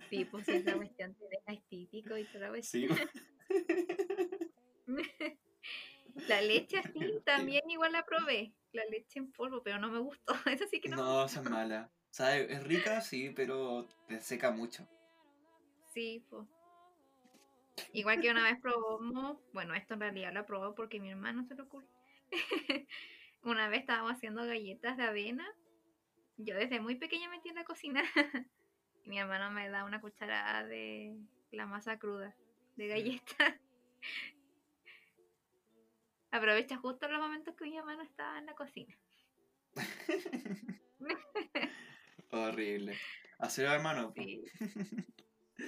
Sí, pues esa cuestión te deja estítico y toda la cuestión. Sí, La leche así también igual la probé. La leche en polvo, pero no me gustó. Eso sí que no. no, esa es mala. O sea, es rica, sí, pero te seca mucho. Sí, pues. Igual que una vez probamos, bueno, esto en realidad lo probó porque mi hermano se lo ocurrió. Una vez estábamos haciendo galletas de avena. Yo desde muy pequeña metí en la cocina. y mi hermano me da una cucharada de la masa cruda de galletas. Aprovecha justo los momentos que mi hermano estaba en la cocina. Horrible. Así hermano. Sí.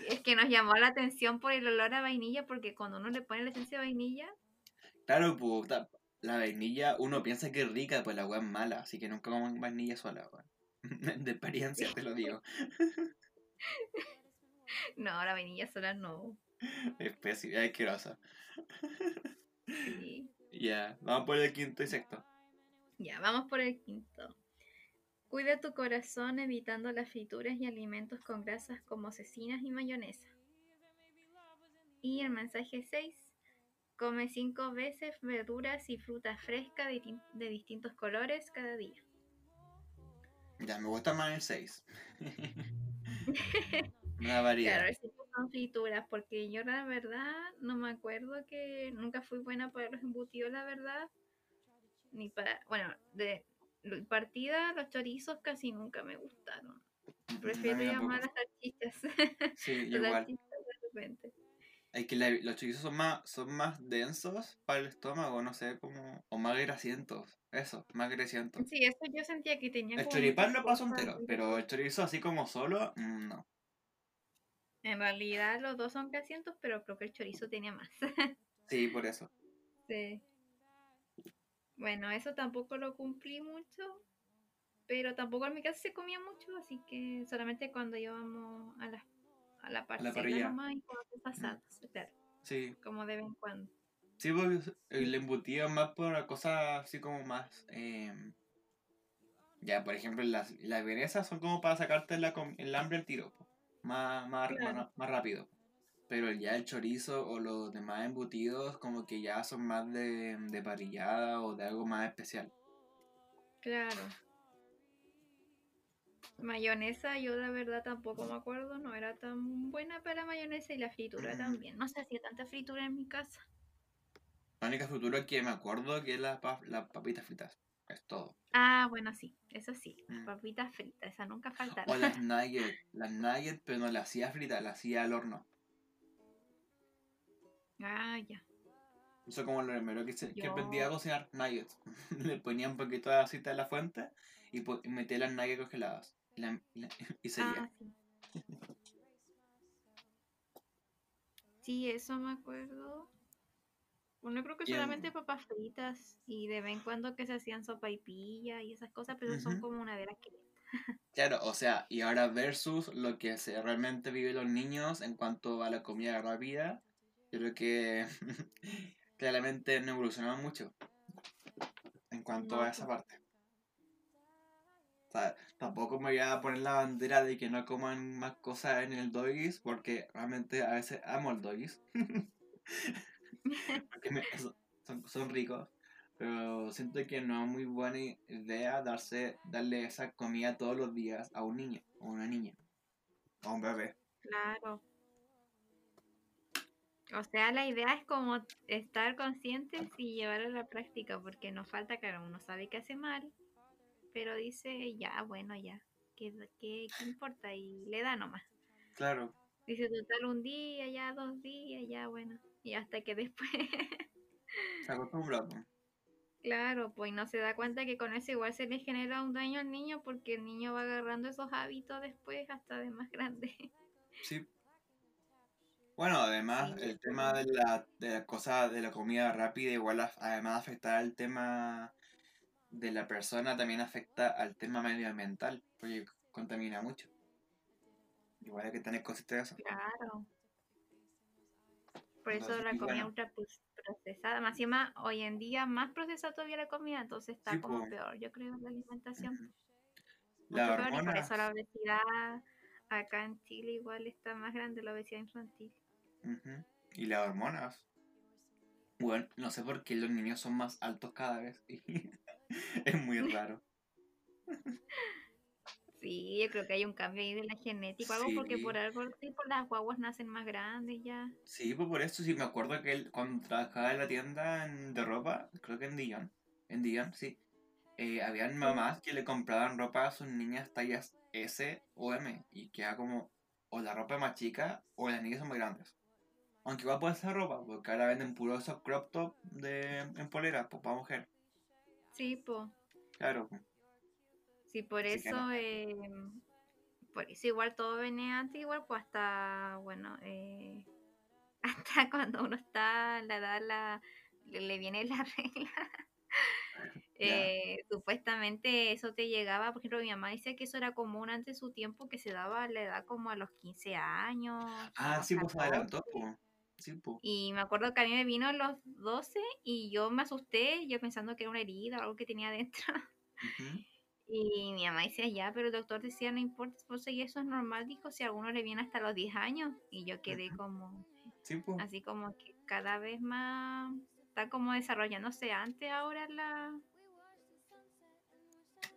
Es que nos llamó la atención por el olor a vainilla, porque cuando uno le pone la esencia de vainilla. Claro, puta. La vainilla, uno piensa que es rica, pues la agua es mala, así que nunca coman vainilla sola, weón. De experiencia te lo digo. No, la vainilla sola no. Es pésima, es asquerosa. Sí. Ya, vamos por el quinto y sexto. Ya, vamos por el quinto. Cuida tu corazón evitando las frituras y alimentos con grasas como cecinas y mayonesa. Y el mensaje 6. Come cinco veces verduras y frutas frescas de, de distintos colores cada día. Ya, me gusta más el 6. Una variedad. Claro, si son frituras, porque yo la verdad no me acuerdo que nunca fui buena para los embutidos, la verdad. Ni para, bueno, de partida los chorizos casi nunca me gustaron. Prefiero llamar las salchichas. Sí, igual. Es que los chorizos son más, son más densos para el estómago, no sé, como... O más grasientos. Eso, más grasientos. Sí, eso yo sentía que tenía El choripán lo paso entero, pero el chorizo así como solo, mm, no. En realidad los dos son grasientos, pero creo que el chorizo tenía más. sí, por eso. Sí. Bueno, eso tampoco lo cumplí mucho, pero tampoco en mi casa se comía mucho, así que solamente cuando íbamos a la, a la parcela nomás y cuando pasadas, claro. Sí. Como de vez en cuando. Sí, porque el embutido más por cosas así como más... Em, ya, por ejemplo, las, las son como para sacarte la, el hambre al tiro, más, más, más rápido. Pero ya el chorizo o los demás embutidos como que ya son más de, de parrillada o de algo más especial. Claro. Mayonesa, yo la verdad tampoco me acuerdo, no era tan buena para la mayonesa y la fritura también. No se hacía tanta fritura en mi casa. La única fritura que me acuerdo que es las papitas fritas. Es todo. Ah, bueno, sí, eso sí. Las mm. papitas fritas, esa nunca faltaron. O las nuggets, las nuggets, pero no las hacía fritas, las hacía al horno. Ah, ya. Eso como lo primero que, se, que aprendí a cocinar nuggets. Le ponía un poquito de aceite en la fuente y, metía las nuggets congeladas. y seguía. Ah, sí. sí, eso me acuerdo. Bueno, creo que solamente papas fritas y de vez en cuando que se hacían sopa y pilla y esas cosas, pero son como una de las que... Claro, o sea, y ahora versus lo que se realmente viven los niños en cuanto a la comida rápida, yo creo que claramente no evolucionamos mucho en cuanto a esa parte. Tampoco me voy a poner la bandera de que no coman más cosas en el doggies, porque realmente a veces amo el doggies. porque son, son, ricos. Pero siento que no es muy buena idea darse, darle esa comida todos los días a un niño o una niña. O un bebé. Claro. O sea, la idea es como estar conscientes y llevarlo a la práctica, porque nos falta, claro, uno sabe que hace mal, pero dice, ya, bueno, ya, ¿qué, qué, importa? Y le da nomás. Claro. Dice, total, un día, ya, dos días, ya, bueno, y hasta que después... Se acostumbra. Claro, pues no se da cuenta que con eso igual se le genera un daño al niño porque el niño va agarrando esos hábitos después hasta de más grande. Sí, bueno, además el tema de la, de la cosa de la comida rápida igual además de afectar al tema de la persona también afecta al tema medioambiental, porque contamina mucho. Igual hay que tener eso. Claro. Por eso la comida ultra procesada, más y más, hoy en día más procesada todavía la comida, entonces está como peor, yo creo, la alimentación. La y por eso la obesidad acá en Chile igual está más grande, la obesidad infantil. Y las hormonas. Bueno, no sé por qué los niños son más altos cada vez. es muy raro. Sí, yo creo que hay un cambio ahí de la genética, algo porque por algo las guaguas nacen más grandes ya. Sí, pues por eso sí me acuerdo que él, cuando trabajaba en la tienda de ropa, creo que en Dion, en Dion, sí, eh, habían mamás que le compraban ropa a sus niñas tallas S o M y queda como o la ropa más chica o las niñas son muy grandes. Aunque igual puede ser ropa, porque ahora venden puro esos crop top de, en polera, pues para mujer. Sí, pues. Claro. Sí, por eso, eh, por eso igual todo venía antes, igual, pues hasta, bueno, eh, hasta cuando uno está la edad, la, le, viene la regla. Eh, supuestamente eso te llegaba, por ejemplo, mi mamá decía que eso era común antes de su tiempo, que se daba la edad como a los 15 años. Ah, sí, pues adelantó. Sí, Y me acuerdo que a mí me vino a los 12 y yo me asusté, yo pensando que era una herida o algo que tenía adentro. Y mi mamá decía, ya, pero el doctor decía, no importa, pues, y eso es normal, dijo, si a alguno le viene hasta los 10 años. Y yo quedé como, así como que cada vez más está como desarrollándose antes ahora la...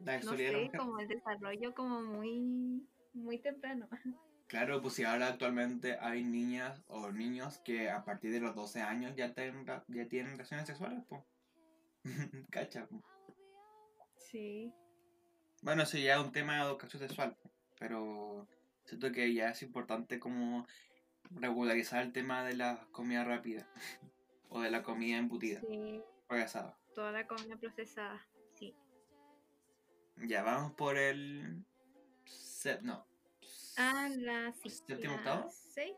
La no sé, como el desarrollo como muy, muy temprano. Claro, pues si ahora actualmente hay niñas o niños que a partir de los 12 años ya, tienen, ya tienen relaciones sexuales, pues. Cacha, Sí. Bueno, eso ya es un tema de educación sexual, pero siento que ya es importante como regularizar el tema de la comida rápida o de la comida embutida, sí. procesada. Toda la comida procesada, sí. Ya vamos por el... no. Ah, la ¿Séptimo octavo? ¿Seis?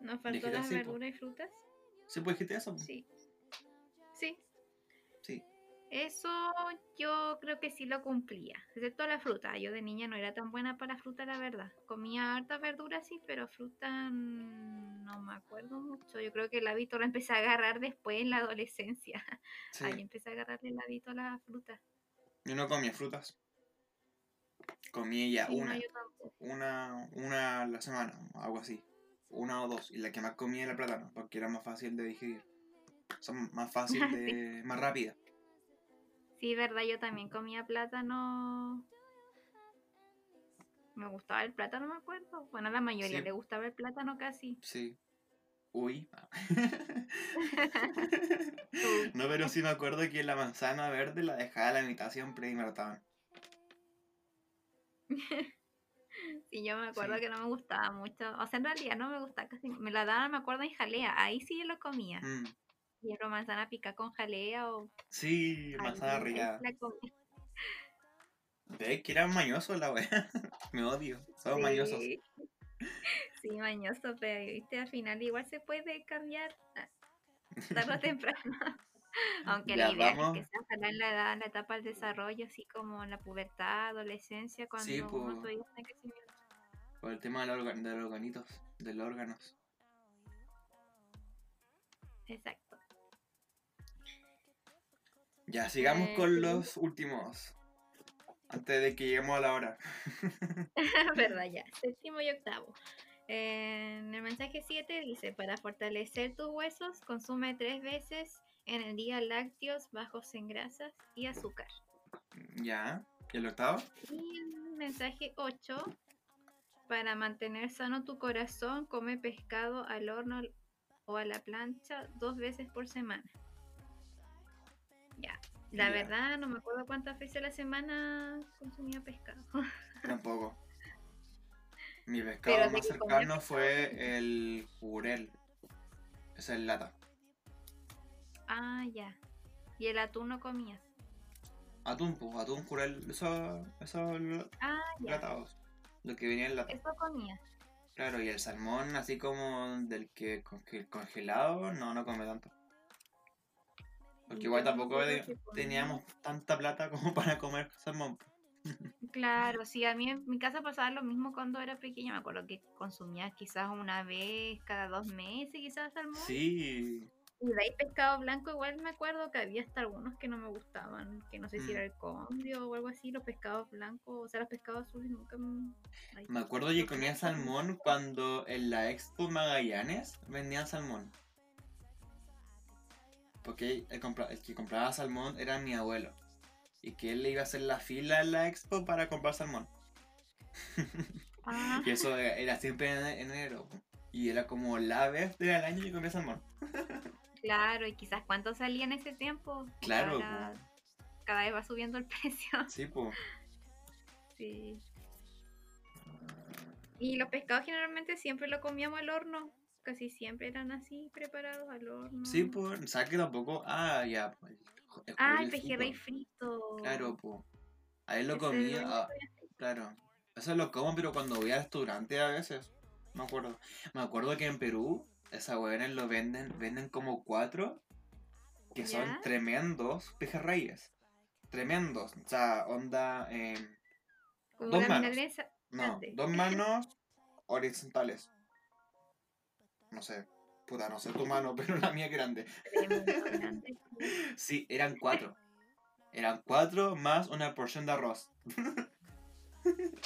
¿Nos faltó las verduras y frutas? ¿Sí, pues dijiste eso? Sí. Sí. Sí. Eso yo creo que sí lo cumplía, excepto la fruta. Yo de niña no era tan buena para la fruta, la verdad. Comía harta verdura, sí, pero fruta no me acuerdo mucho. Yo creo que el hábito lo empecé a agarrar después en la adolescencia. Ahí empecé a agarrarle el hábito a la fruta. Yo no comía frutas. Comía ya una, una, una a la semana, algo así. Una o dos. Y la que más comía era plátano, porque era más fácil de digerir. Son más fácil de, más rápida. Sí, verdad, yo también comía plátano. Me gustaba el plátano, me acuerdo. Bueno, a la mayoría le gustaba el plátano casi. Sí. Uy. no, pero sí me acuerdo que la manzana verde la dejaba a la mitad siempre y me rataban. sí, yo me acuerdo que no me gustaba mucho. O sea, en realidad no me gustaba casi. Me la daban, me acuerdo, en jalea. Ahí sí yo lo comía. Mm. Y manzana pica con jalea o... Sí, manzana rica. Ve que era mañoso la wea. Me odio. Son mañosos. Sí, mañoso, pero viste, al final igual se puede cambiar ah, tarde o temprano. Aunque la idea es que se ojalá en la edad, en la etapa del desarrollo, así como en la pubertad, adolescencia, cuando sí, uno todavía está crecimiento. Por el tema de los, de los organitos, de los órganos. Exacto. Ya, sigamos con eh, los últimos. Antes de que lleguemos a la hora. Verdad, ya. Séptimo y octavo. en el mensaje 7 dice, para fortalecer tus huesos, consume tres veces en el día lácteos bajos en grasas y azúcar. Ya. ¿Y el octavo? Y el mensaje 8, para mantener sano tu corazón, come pescado al horno o a la plancha dos veces por semana. Ya. La verdad, no me acuerdo cuántas veces a la semana consumía pescado. Tampoco. Mi pescado más cercano fue el jurel. Es el lata. Ah, ya. ¿Y el atún no comías? Atún, pues, atún, jurel, eso, eso ah, latados. Lo que venía en lata. Eso comías. Claro, y el salmón, así como del que congelado, no, no come tanto. Porque igual tampoco teníamos tanta plata como para comer salmón. Claro, sí, a mí en mi casa pasaba lo mismo cuando era pequeña. Me acuerdo que consumía quizás una vez cada dos meses, quizás salmón. Sí. Y de ahí pescado blanco, igual me acuerdo que había hasta algunos que no me gustaban, que no sé si era mm. el condio o algo así, los pescados blancos, o sea, los pescados azules nunca me... me acuerdo que comía salmón cuando en la Expo Magallanes vendían salmón. Porque el, que compraba salmón era mi abuelo. y que él le iba a hacer la fila en la expo para comprar salmón. Ah, Y eso era siempre en en enero. Y era como la vez del año que comía salmón. claro, y quizás cuánto salía en ese tiempo. Claro, Ahora cada vez va subiendo el precio. Sí, pues. Sí. Y los pescados generalmente siempre lo comíamos al horno. Casi siempre eran así, preparados al horno. Sí, pues. ¿Sabes que tampoco? Ah, ya. pues, el Ah, el pejerrey frito. Claro, pues. A él lo comía. ah, claro. Eso lo como, pero cuando voy al restaurante a veces. Me acuerdo. Me acuerdo que en Perú, esas hueones lo venden, venden como cuatro que son ¿Ya? tremendos pejerreyes. Tremendos. O sea, onda. eh, Como Dos manos. no, dos manos horizontales. No sé. Puta, no sé tu mano, pero la mía es grande. Sí, eran cuatro. Eran cuatro más una porción de arroz.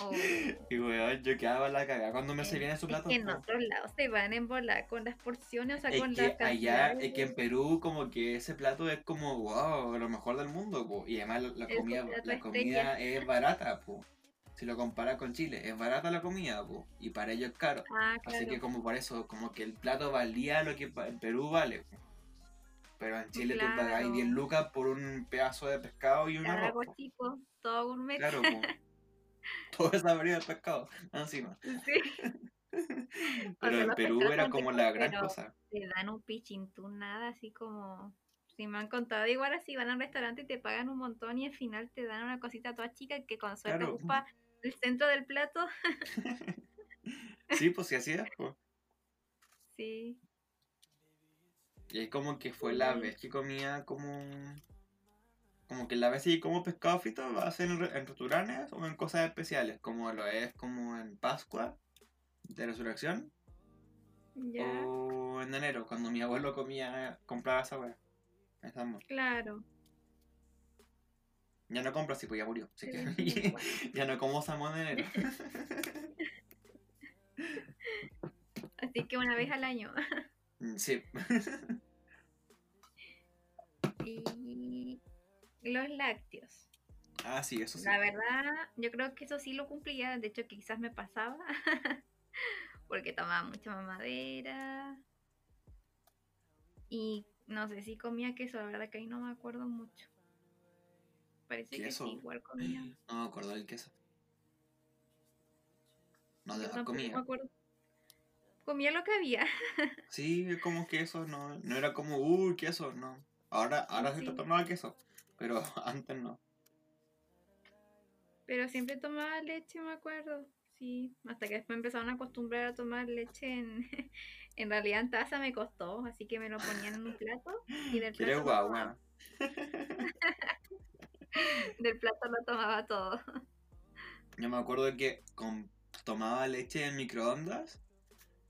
Oh. Y weón, yo quedaba la cagada cuando me Es- servían su es plato. que en otros lados se van en volar con las porciones, o sea, Es con que las allá, es que en Perú como que ese plato es como, wow, lo mejor del mundo, po. Y además la, Es comida, la comida es barata, po. Si lo comparas con Chile, es barata la comida, po. Y para ellos es caro. Ah, claro. Así que como por eso, como que el plato valía lo que en Perú vale. po. Pero en Chile tú pagáis Claro. 10 lucas por un pedazo de pescado y un Claro, arroz. algo po. chico, todo gourmet. Claro, po. Todo variedad de pescado, encima. Sí. Pero en Perú era como la gran cosa. Te dan un pichintún, nada así como. Si me han contado, igual así van a un restaurante y te pagan un montón y al final te dan una cosita toda chica que con suerte Claro. ocupa el centro del plato. Sí, pues sí, así es, pues. Sí. Y es como que fue la vez que comía como. Como que la vez que como pescado frito va a ser en, re- en restaurantes o en cosas especiales, como lo es como en Pascua de Resurrección Ya. o en enero, cuando mi abuelo comía, compraba esa mo- Claro. Ya no compra, sí, pues ya murió. Así Sí, que ya no como salmón en enero. Así que una vez al año. Mm, sí. Y los lácteos. Ah, sí, eso sí. La verdad, yo creo que eso sí lo cumplía. De hecho, quizás me pasaba. Porque tomaba mucha mamadera. Y no sé si comía queso. La verdad que ahí no me acuerdo mucho. Parece que ¿Queso? sí, igual comía. No me acuerdo del queso. No, de comía. me acuerdo. Comía lo que había. Sí, como queso, no, no era como, uy, queso, no. Ahora, ahora se Sí. te tomaba queso, pero antes no. Pero siempre tomaba leche, me acuerdo. Sí, hasta que después empezaron a acostumbrar a tomar leche en, en realidad en taza me costó, así que me lo ponían en un plato y del ¿Quieres plato, del plato lo tomaba todo. Yo me acuerdo que tomaba leche en microondas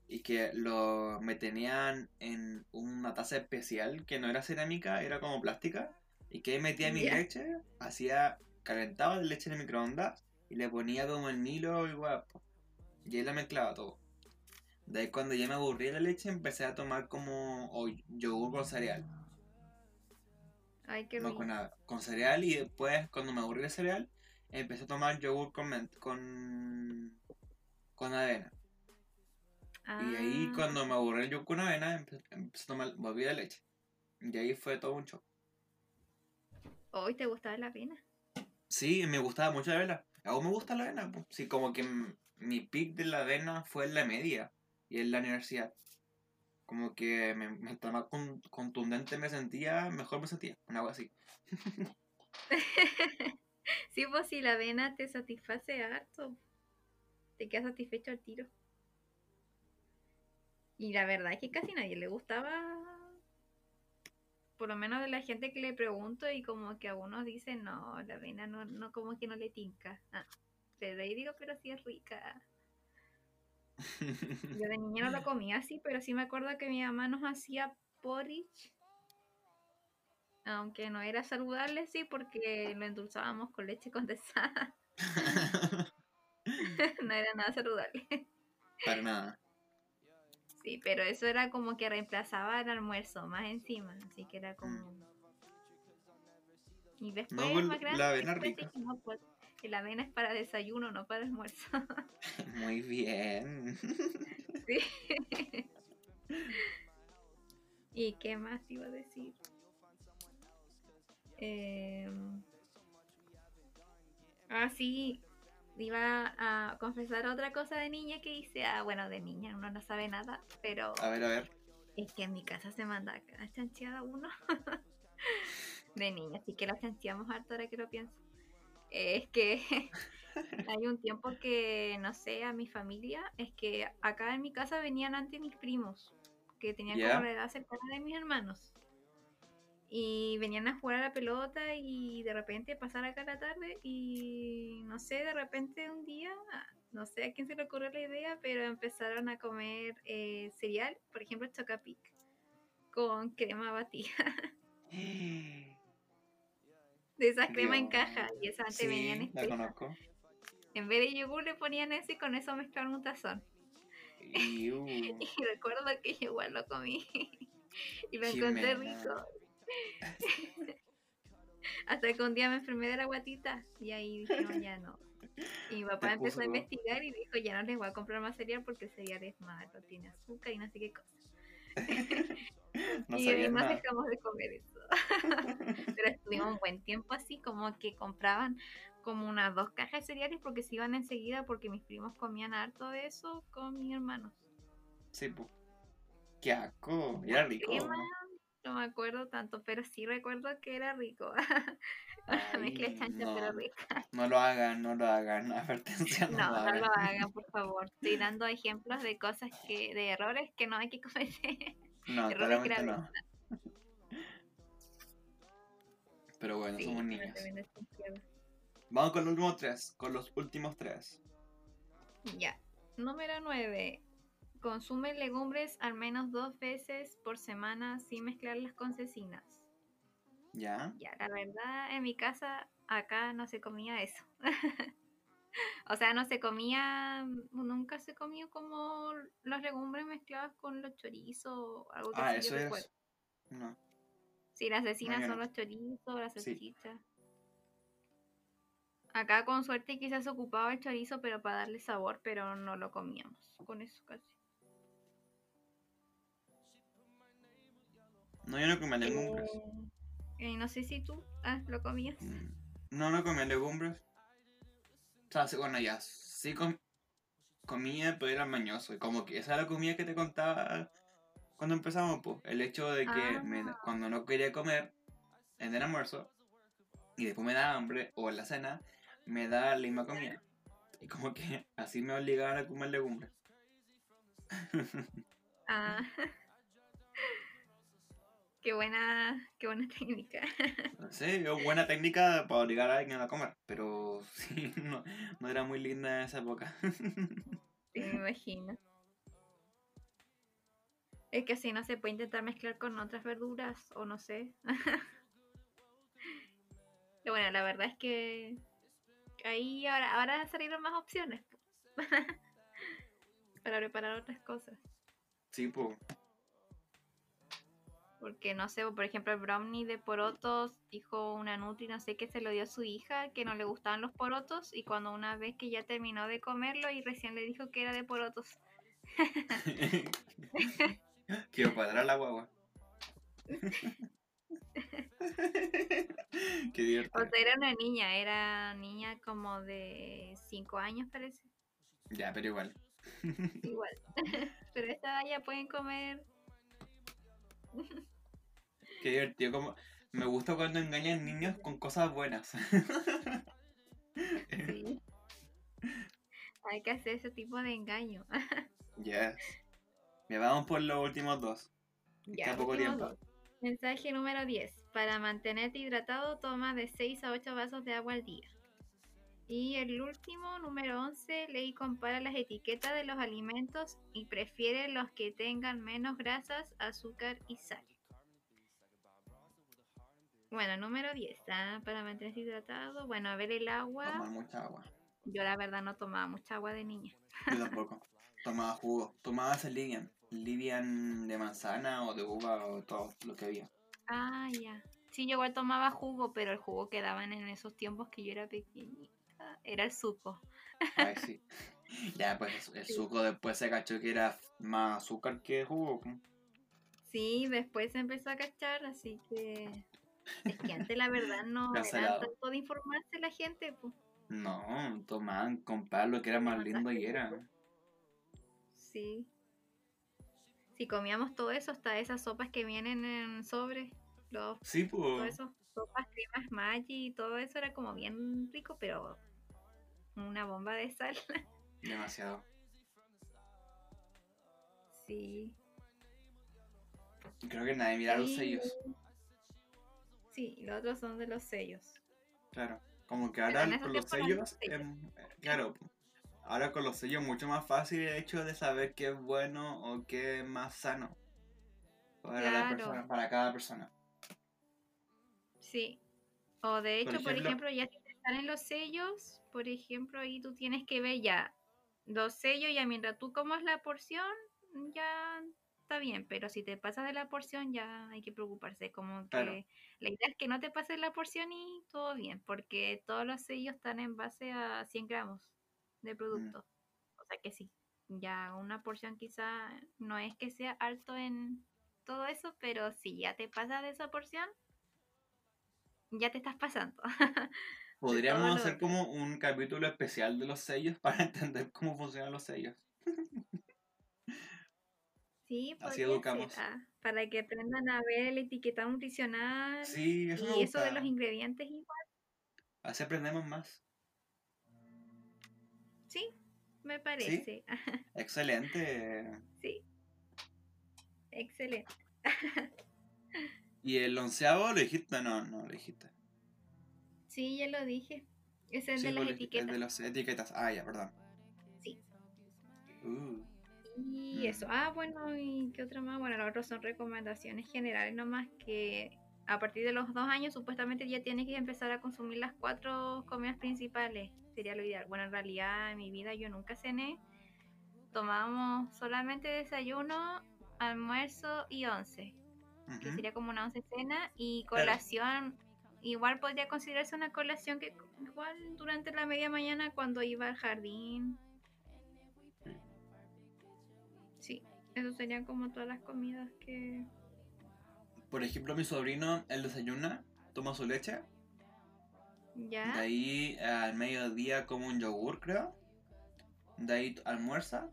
y que lo me tenían en una taza especial que no era cerámica, era como plástica. Y que ahí metía mi leche, hacía, calentaba la leche en el microondas y le ponía como el Milo y guapo. Y ahí la mezclaba todo. De ahí cuando ya me aburrí de la leche empecé a tomar como o yogur con cereal. Ay, qué No con nada, con cereal y después cuando me aburrí del cereal empecé a tomar yogur con, con, con avena. Y ahí Ah, cuando me aburrí el yogur con avena empe- empecé a tomar, volví la leche. Y ahí fue todo un show. Hoy te gustaba la avena. Sí, me gustaba mucho la avena. Aún me gusta la avena. po. Sí, como que mi pick de la avena fue en la media y en la universidad. Como que me, mientras más con- contundente me sentía, mejor me sentía. Una algo así. Sí, pues si la avena te satisface harto, te quedas satisfecho al tiro. Y la verdad es que casi nadie le gustaba, por lo menos de la gente que le pregunto y como que algunos dicen, no, la avena no, no como que no le tinca. Ah, pero ahí digo, pero sí es rica. Yo de niña no lo comía así, pero sí me acuerdo que mi mamá nos hacía porridge. Aunque no era saludable, sí, porque lo endulzábamos con leche condensada. no era nada saludable. Para nada. Sí, pero eso era como que reemplazaba el almuerzo más encima. Así que era como. Y después, No, más grande, la avena rica. no, pues, la avena es para desayuno, no para almuerzo. Muy bien. Sí. ¿Y qué más iba a decir? Em, Ah, sí. Iba a confesar otra cosa de niña que hice. Ah, bueno, de niña, uno no sabe nada, pero A ver, a ver. es que en mi casa se manda a chancheada uno. de niña, así que la chancheamos harto ahora que lo pienso. Es que hay un tiempo que, no sé, a mi familia, es que acá en mi casa venían antes mis primos, que tenían Ya. como la edad cercana de mis hermanos. Y venían a jugar a la pelota y de repente pasar acá la tarde y no sé, de repente un día, no sé a quién se le ocurrió la idea, pero empezaron a comer eh, cereal, por ejemplo Chocapic, con crema batida. De esa crema en caja y esa antes venían Sí, la espesa. conozco. En vez de yogur le ponían eso y con eso mezclaron un tazón. Y recuerdo que yo igual lo comí. y lo encontré rico. Hasta que un día me enfermé de la guatita y ahí dije, no, ya no. Y mi papá empezó a investigar y dijo, ya no les voy a comprar más cereal porque el cereal es malo, tiene azúcar y no sé qué cosa. No y además nada. dejamos de comer eso. Pero estuvimos un buen tiempo así, como que compraban como unas dos cajas de cereales porque se iban enseguida porque mis primos comían harto de eso con mis hermanos. Sí, pues. Qué asco. Era rico. Crema, ¿no? Me acuerdo tanto, pero sí recuerdo que era rico. Ay, Mezcla chancha, no. pero rica. No lo hagan, no lo hagan. Advertencia, no, No, lo no hagan. lo hagan, por favor. Estoy dando ejemplos de cosas que, de errores que no hay que cometer. No, errores claramente graves. no. Pero bueno, Sí, somos una niños. Vamos con los últimos tres. Con los últimos tres. Ya. Número 9. Consume legumbres al menos dos veces por semana sin mezclarlas con cecinas. ¿Ya? Ya, la verdad, en mi casa acá no se comía eso. o sea, no se comía, nunca se comió como las legumbres mezcladas con los chorizos o algo que Ah, sí eso yo es. No. Sí, las cecinas son no. los chorizos, las Sí. salchichas. Acá con suerte quizás ocupaba el chorizo, pero para darle sabor, pero no lo comíamos con eso casi. No, yo no comía legumbres. Eh, eh, no sé si tú ah, lo comías. Mm, No, no comía legumbres. O sea, sí, bueno, ya. Sí com- comía, pero era mañoso. Y como que esa era la comida que te contaba cuando empezamos, pues. El hecho de que me- Ah. cuando no quería comer en el almuerzo y después me daba hambre o en la cena, me daba la misma comida. Y como que así me obligaban a comer legumbres. Ah. qué buena, qué buena técnica. Sí, es buena técnica para obligar a alguien a comer, pero sí, no, no era muy linda en esa época. Sí, me imagino. Es que así no se puede intentar mezclar con otras verduras o no sé. Pero bueno, la verdad es que ahí ahora, ahora salieron más opciones para preparar otras cosas. Sí, pues. Porque no sé, por ejemplo, el brownie de porotos dijo una nutri, no sé qué se lo dio a su hija, que no le gustaban los porotos, y cuando una vez que ya terminó de comerlo y recién le dijo que era de porotos. Quiero cuadrar la guagua. Qué O divertido. sea, era una niña, era niña como de 5 años parece. Ya, pero igual. Igual. Pero esta ya pueden comer. Qué divertido. Como... Me gusta cuando engañan niños con cosas buenas. Sí. Hay que hacer ese tipo de engaño. yes. Ya vamos por los últimos dos. Ya, poco tiempo. dos. Mensaje número 10. Para mantenerte hidratado, toma de 6 a 8 vasos de agua al día. Y el último, número 11, lee y compara las etiquetas de los alimentos y prefiere los que tengan menos grasas, azúcar y sal. Bueno, número 10, ¿ah? para mantenerse hidratado. Bueno, a ver el agua. Tomar mucha agua. Yo la verdad no tomaba mucha agua de niña. Yo tampoco. Tomaba jugo. Tomaba ese Livian. Livian de manzana o de uva o todo lo que había. Ah, ya. Sí, yo igual tomaba jugo, pero el jugo que daban en esos tiempos que yo era pequeñita era el suco. Ay, sí. Ya, pues el suco después se cachó que era más azúcar que jugo. Sí, después se empezó a cachar, así que es que antes la verdad no era tanto de informarse la gente, pues. No, tomaban comprar lo que era más lindo y era. Sí. Si comíamos todo eso, hasta esas sopas que vienen en sobre, los, Sí, todo pues. eso, sopas, cremas, Maggi y todo eso era como bien rico, pero una bomba de sal. Demasiado. Sí. Creo que nadie mira los sellos. Sí, los otros son de los sellos. Claro. Como que ahora con los sellos. sellos. em, eh, claro. Ahora con los sellos mucho más fácil el hecho de saber qué es bueno o qué es más sano. Para, la persona, para cada persona. Sí. O de Por hecho, por ejemplo- ejemplo, ya salen los sellos, por ejemplo, ahí tú tienes que ver ya los sellos, ya mientras tú comas la porción, ya está bien, pero si te pasas de la porción ya hay que preocuparse, como que Claro. la idea es que no te pases la porción y todo bien, porque todos los sellos están en base a 100 gramos de Mm. producto. O sea que sí, ya una porción quizá no es que sea alto en todo eso, pero si ya te pasas de esa porción, ya te estás pasando. Podríamos hacer como un capítulo especial de los sellos para entender cómo funcionan los sellos. Sí, Así ser, ah, para que aprendan a ver el etiquetado nutricional Sí, eso y eso de los ingredientes igual. Así aprendemos más. Sí, me parece. Excelente. Sí. Excelente. ¿Y el onceavo lo dijiste? No, no lo dijiste. Sí, ya lo dije. Ese es Sí, de las pues, el- etiquetas. El de las etiquetas. Ah, ya, perdón. Sí. Uh, Y Mm. eso. Ah, bueno, ¿y qué otra más? Bueno, los otros son recomendaciones generales nomás que a partir de los dos años supuestamente ya tienes que empezar a consumir las cuatro comidas principales. Sería lo ideal. Bueno, en realidad en mi vida yo nunca cené. Tomábamos solamente desayuno, almuerzo y once. Que sería como una once cena. Y colación, igual podría considerarse una colación que igual durante la media mañana cuando iba al jardín. Sí, eso serían como todas las comidas que... Por ejemplo, mi sobrino, él desayuna, toma su leche. ¿Ya? De ahí al mediodía como un yogur, creo. De ahí almuerza.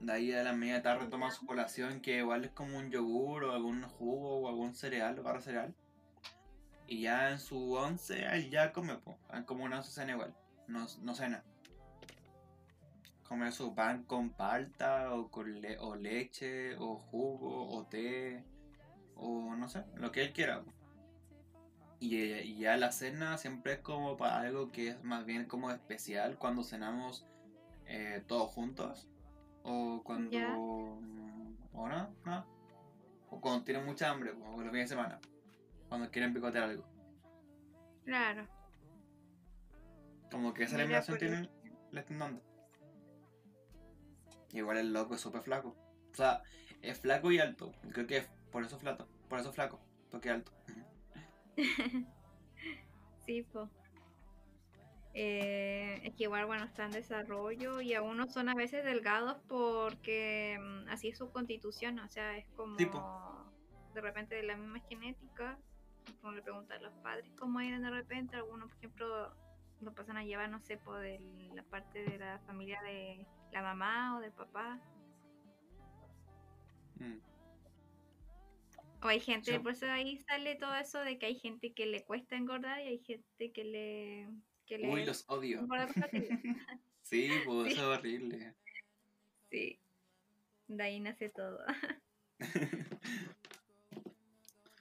De ahí a la media tarde toma su colación, que igual es como un yogur o algún jugo o algún cereal barra cereal. Y ya en su once, él ya come, po. Ah, como una once cena igual. No, no cena. Come su pan con palta o, con le- o leche o jugo o té o no sé, lo que él quiera. po. Y, y ya la cena siempre es como para algo que es más bien como especial cuando cenamos eh, todos juntos. O cuando... ¿O no? No. O cuando tienen mucha hambre, o los fines de semana. Cuando quieren picotear algo. Claro. Como que esa por tienen, le están dando. Igual el loco es súper flaco. O sea, es flaco y alto. Creo que es por eso flaco. Por eso flaco. Porque alto. sí, po. Eh, es que igual, bueno, está en desarrollo y algunos son a veces delgados porque mm, así es su constitución, o sea, es como Tipo. de repente de la misma genética. Como le preguntan los padres cómo eran de repente, algunos, por ejemplo, lo pasan a llevar, no sé, por el- la parte de la familia de la mamá o del papá. Mm. O hay gente, Sí. por eso ahí sale todo eso de que hay gente que le cuesta engordar y hay gente que le... Que le Uy, los odio. Sí, pues Sí. es horrible. Sí. De ahí nace todo.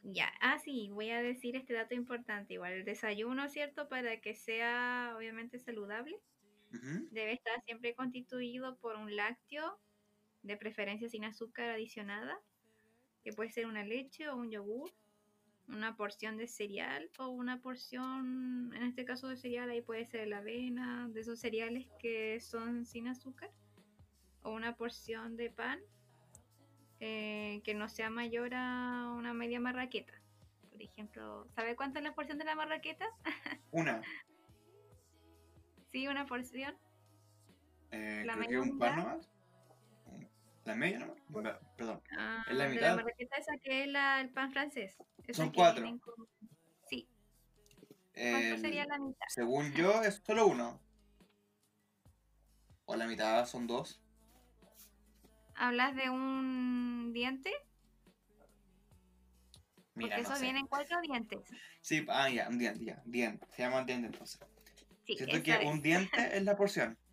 ya, ah, sí, voy a decir este dato importante. Igual el desayuno, ¿cierto? Para que sea obviamente saludable, debe estar siempre constituido por un lácteo, de preferencia sin azúcar adicionada, que puede ser una leche o un yogur, una porción de cereal o una porción, en este caso de cereal, ahí puede ser la avena, de esos cereales que son sin azúcar, o una porción de pan eh, que no sea mayor a una media marraqueta. Por ejemplo, ¿sabe cuánto es la porción de la marraqueta? Una. Sí, una porción. Eh, La creo que media un pan nomás. ¿La media nomás? Perdón. Ah, Es la mitad. la marraqueta esa que es la, el pan francés. Esa Son que cuatro. con- Sí, ¿cuánto El- sería la mitad? Según yo, es solo uno. O la mitad son dos. ¿Hablas de un diente? Mira, Porque no eso sé. vienen cuatro dientes. Sí, ah, ya, un diente, ya. Diente. Se llama diente entonces. Sí, Siento que es. un diente es la porción.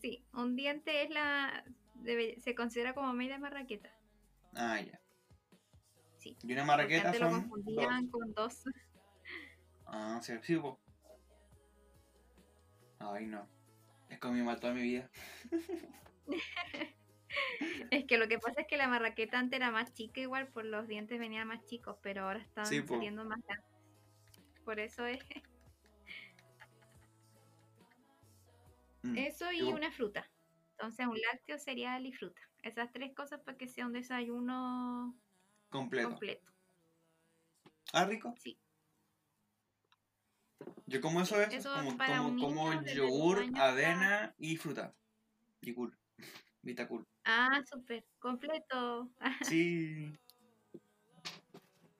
Sí, un diente es la. debe- se considera como media marraqueta. Ah, ya. Sí. Y una marraqueta antes lo son confundían dos. con dos. Ah, sí, sí, po. Ay, no. He comido mal toda mi vida. Es que lo que pasa es que la marraqueta antes era más chica, igual por los dientes venían más chicos, pero ahora están Sí, saliendo más grandes. Por eso es Mm. eso y una fruta. Entonces, un lácteo, cereal y fruta. Esas tres cosas para que sea un desayuno Completo. completo. Ah, rico. Sí. Yo como eso es Eso como, como, yogur, avena y fruta. Y cool. Vita cool. Ah, súper, completo. Sí.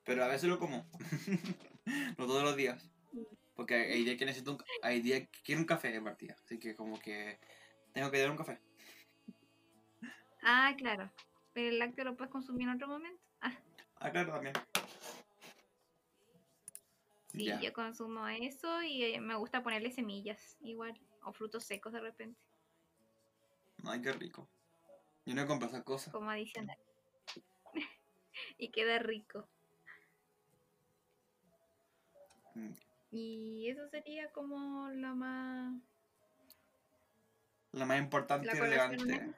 Pero a veces lo como. no todos los días. Porque hay días que necesito un, hay días que quiero un café de partida. Así que como que tengo que dar un café. Ah, claro. Pero el lácteo lo puedes consumir en otro momento. Ah, Ah, claro, también. sí, Ya. yo consumo eso y eh, me gusta ponerle semillas igual. O frutos secos de repente, Ay, qué rico. Yo no compro esas cosas. como adicional. y queda rico. Mm. Y eso sería como lo más... Lo más importante La y relevante.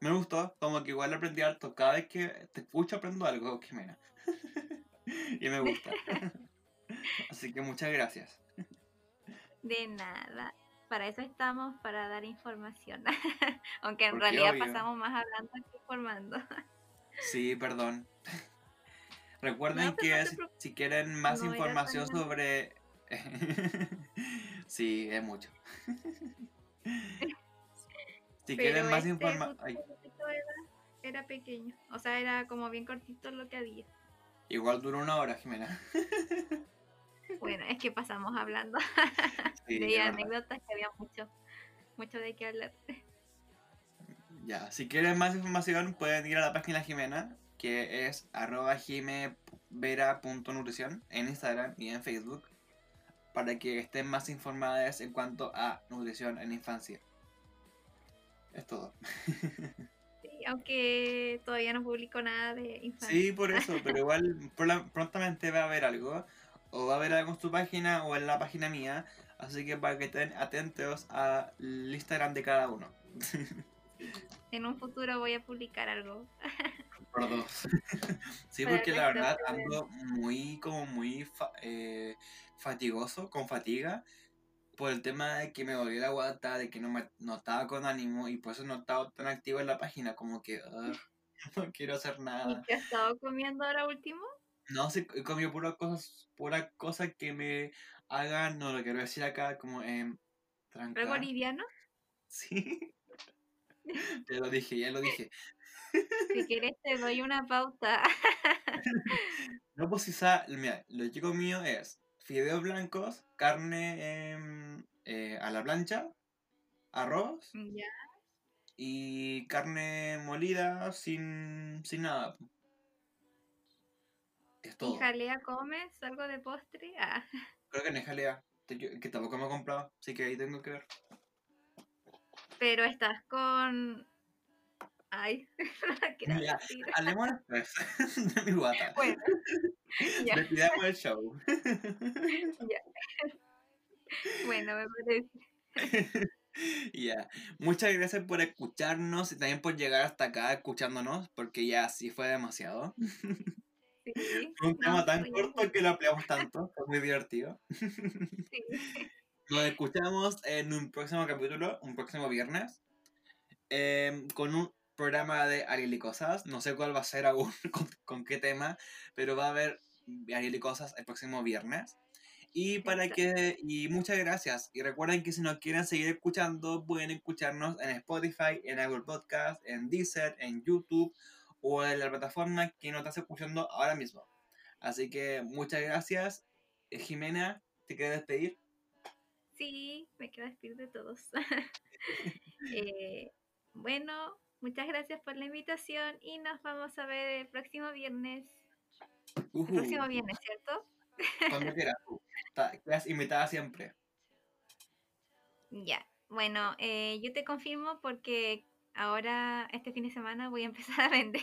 Me gustó, como que igual aprendí harto. Cada vez que te escucho aprendo algo, Jimena. y me gusta. Así que muchas gracias. De nada. Para eso estamos, para dar información. Aunque en Porque realidad obvio. pasamos más hablando que informando. Sí, perdón. Recuerden No, pero que no si, si quieren más No información sobre... sí, es mucho. si quieren más este información... era, era pequeño. O sea, era como bien cortito lo que había. Igual dura una hora, Jimena. Bueno, es que pasamos hablando Sí, de anécdotas que había mucho, mucho de qué hablar. Ya, si quieren más información pueden ir a la página de Jimena, que es arroba jimevera.nutrición en Instagram y en Facebook, para que estén más informadas en cuanto a nutrición en infancia. Es todo. Sí, aunque todavía no publico nada de infancia. Sí, por eso, pero igual prontamente va a haber algo, o va a haber algo en su página o en la página mía, así que para que estén atentos al Instagram de cada uno. En un futuro voy a publicar algo. Por dos. sí, Para porque que la verdad ando muy, como muy fa- eh, fatigoso, con fatiga, por el tema de que me dolía la guata, de que no, me, no estaba con ánimo y por eso no estaba tan activo en la página, como que no quiero hacer ¿Y nada. qué has estado comiendo ahora último? No, sí, he comido puras cosas, puras cosas que me hagan, no lo quiero decir acá, como eh, ¿Algo liviano? Sí. ya lo dije, ya lo dije. Si quieres te doy una pauta. No, pues quizá, mira, lo que comido es fideos blancos, carne em, eh, a la plancha, arroz y carne molida sin, sin nada. Es ¿Y todo. jalea comes? ¿Algo de postre? Ah, Creo que no es jalea, que tampoco me he comprado, así que ahí tengo que ver. pero estás con... Ay, no Ya. Hablemos después de mi guata. Bueno, ya, el show. bueno, me parece. Ya, muchas gracias por escucharnos y también por llegar hasta acá escuchándonos, porque ya sí fue demasiado. Sí, un no, tema tan estoy corto que lo ampliamos tanto, fue muy divertido. sí. Nos escuchamos en un próximo capítulo, un próximo viernes, em, con un programa de Ariel y Cosas. No sé cuál va a ser aún, con, con qué tema, pero va a haber Ariel y Cosas el próximo viernes. Y para que y muchas gracias. Y recuerden que si nos quieren seguir escuchando, pueden escucharnos en Spotify, en Apple Podcast, en Deezer, en YouTube o en la plataforma que nos estás escuchando ahora mismo. Así que muchas gracias. Eh, Jimena, ¿te quieres despedir? Sí, me quiero despedir de todos. Eh, bueno, muchas gracias por la invitación y nos vamos a ver el próximo viernes. El próximo viernes, ¿cierto? Cuando quieras Estás invitada siempre. Ya. Bueno, eh, yo te confirmo porque ahora, este fin de semana, voy a empezar a vender.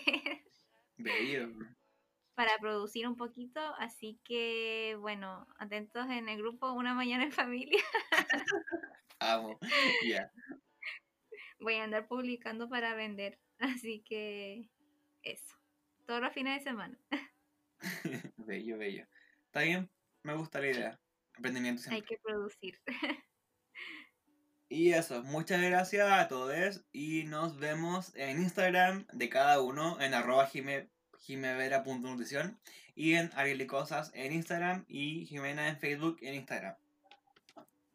Para producir un poquito, así que, bueno, atentos en el grupo Una Mañana en Familia. Amo, ya. Voy a andar publicando para vender, así que eso. Todos los fines de semana. bello, bello. ¿Está bien? Me gusta la idea. Emprendimiento Hay que producir. Y eso, muchas gracias a todos y nos vemos en Instagram de cada uno en arroba jimevera.nutrición y en Cosas en Instagram y Jimena en Facebook en Instagram.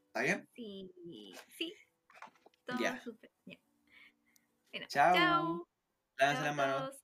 ¿Está bien? Sí, sí. Todo súper. Chao. Chao. las manos.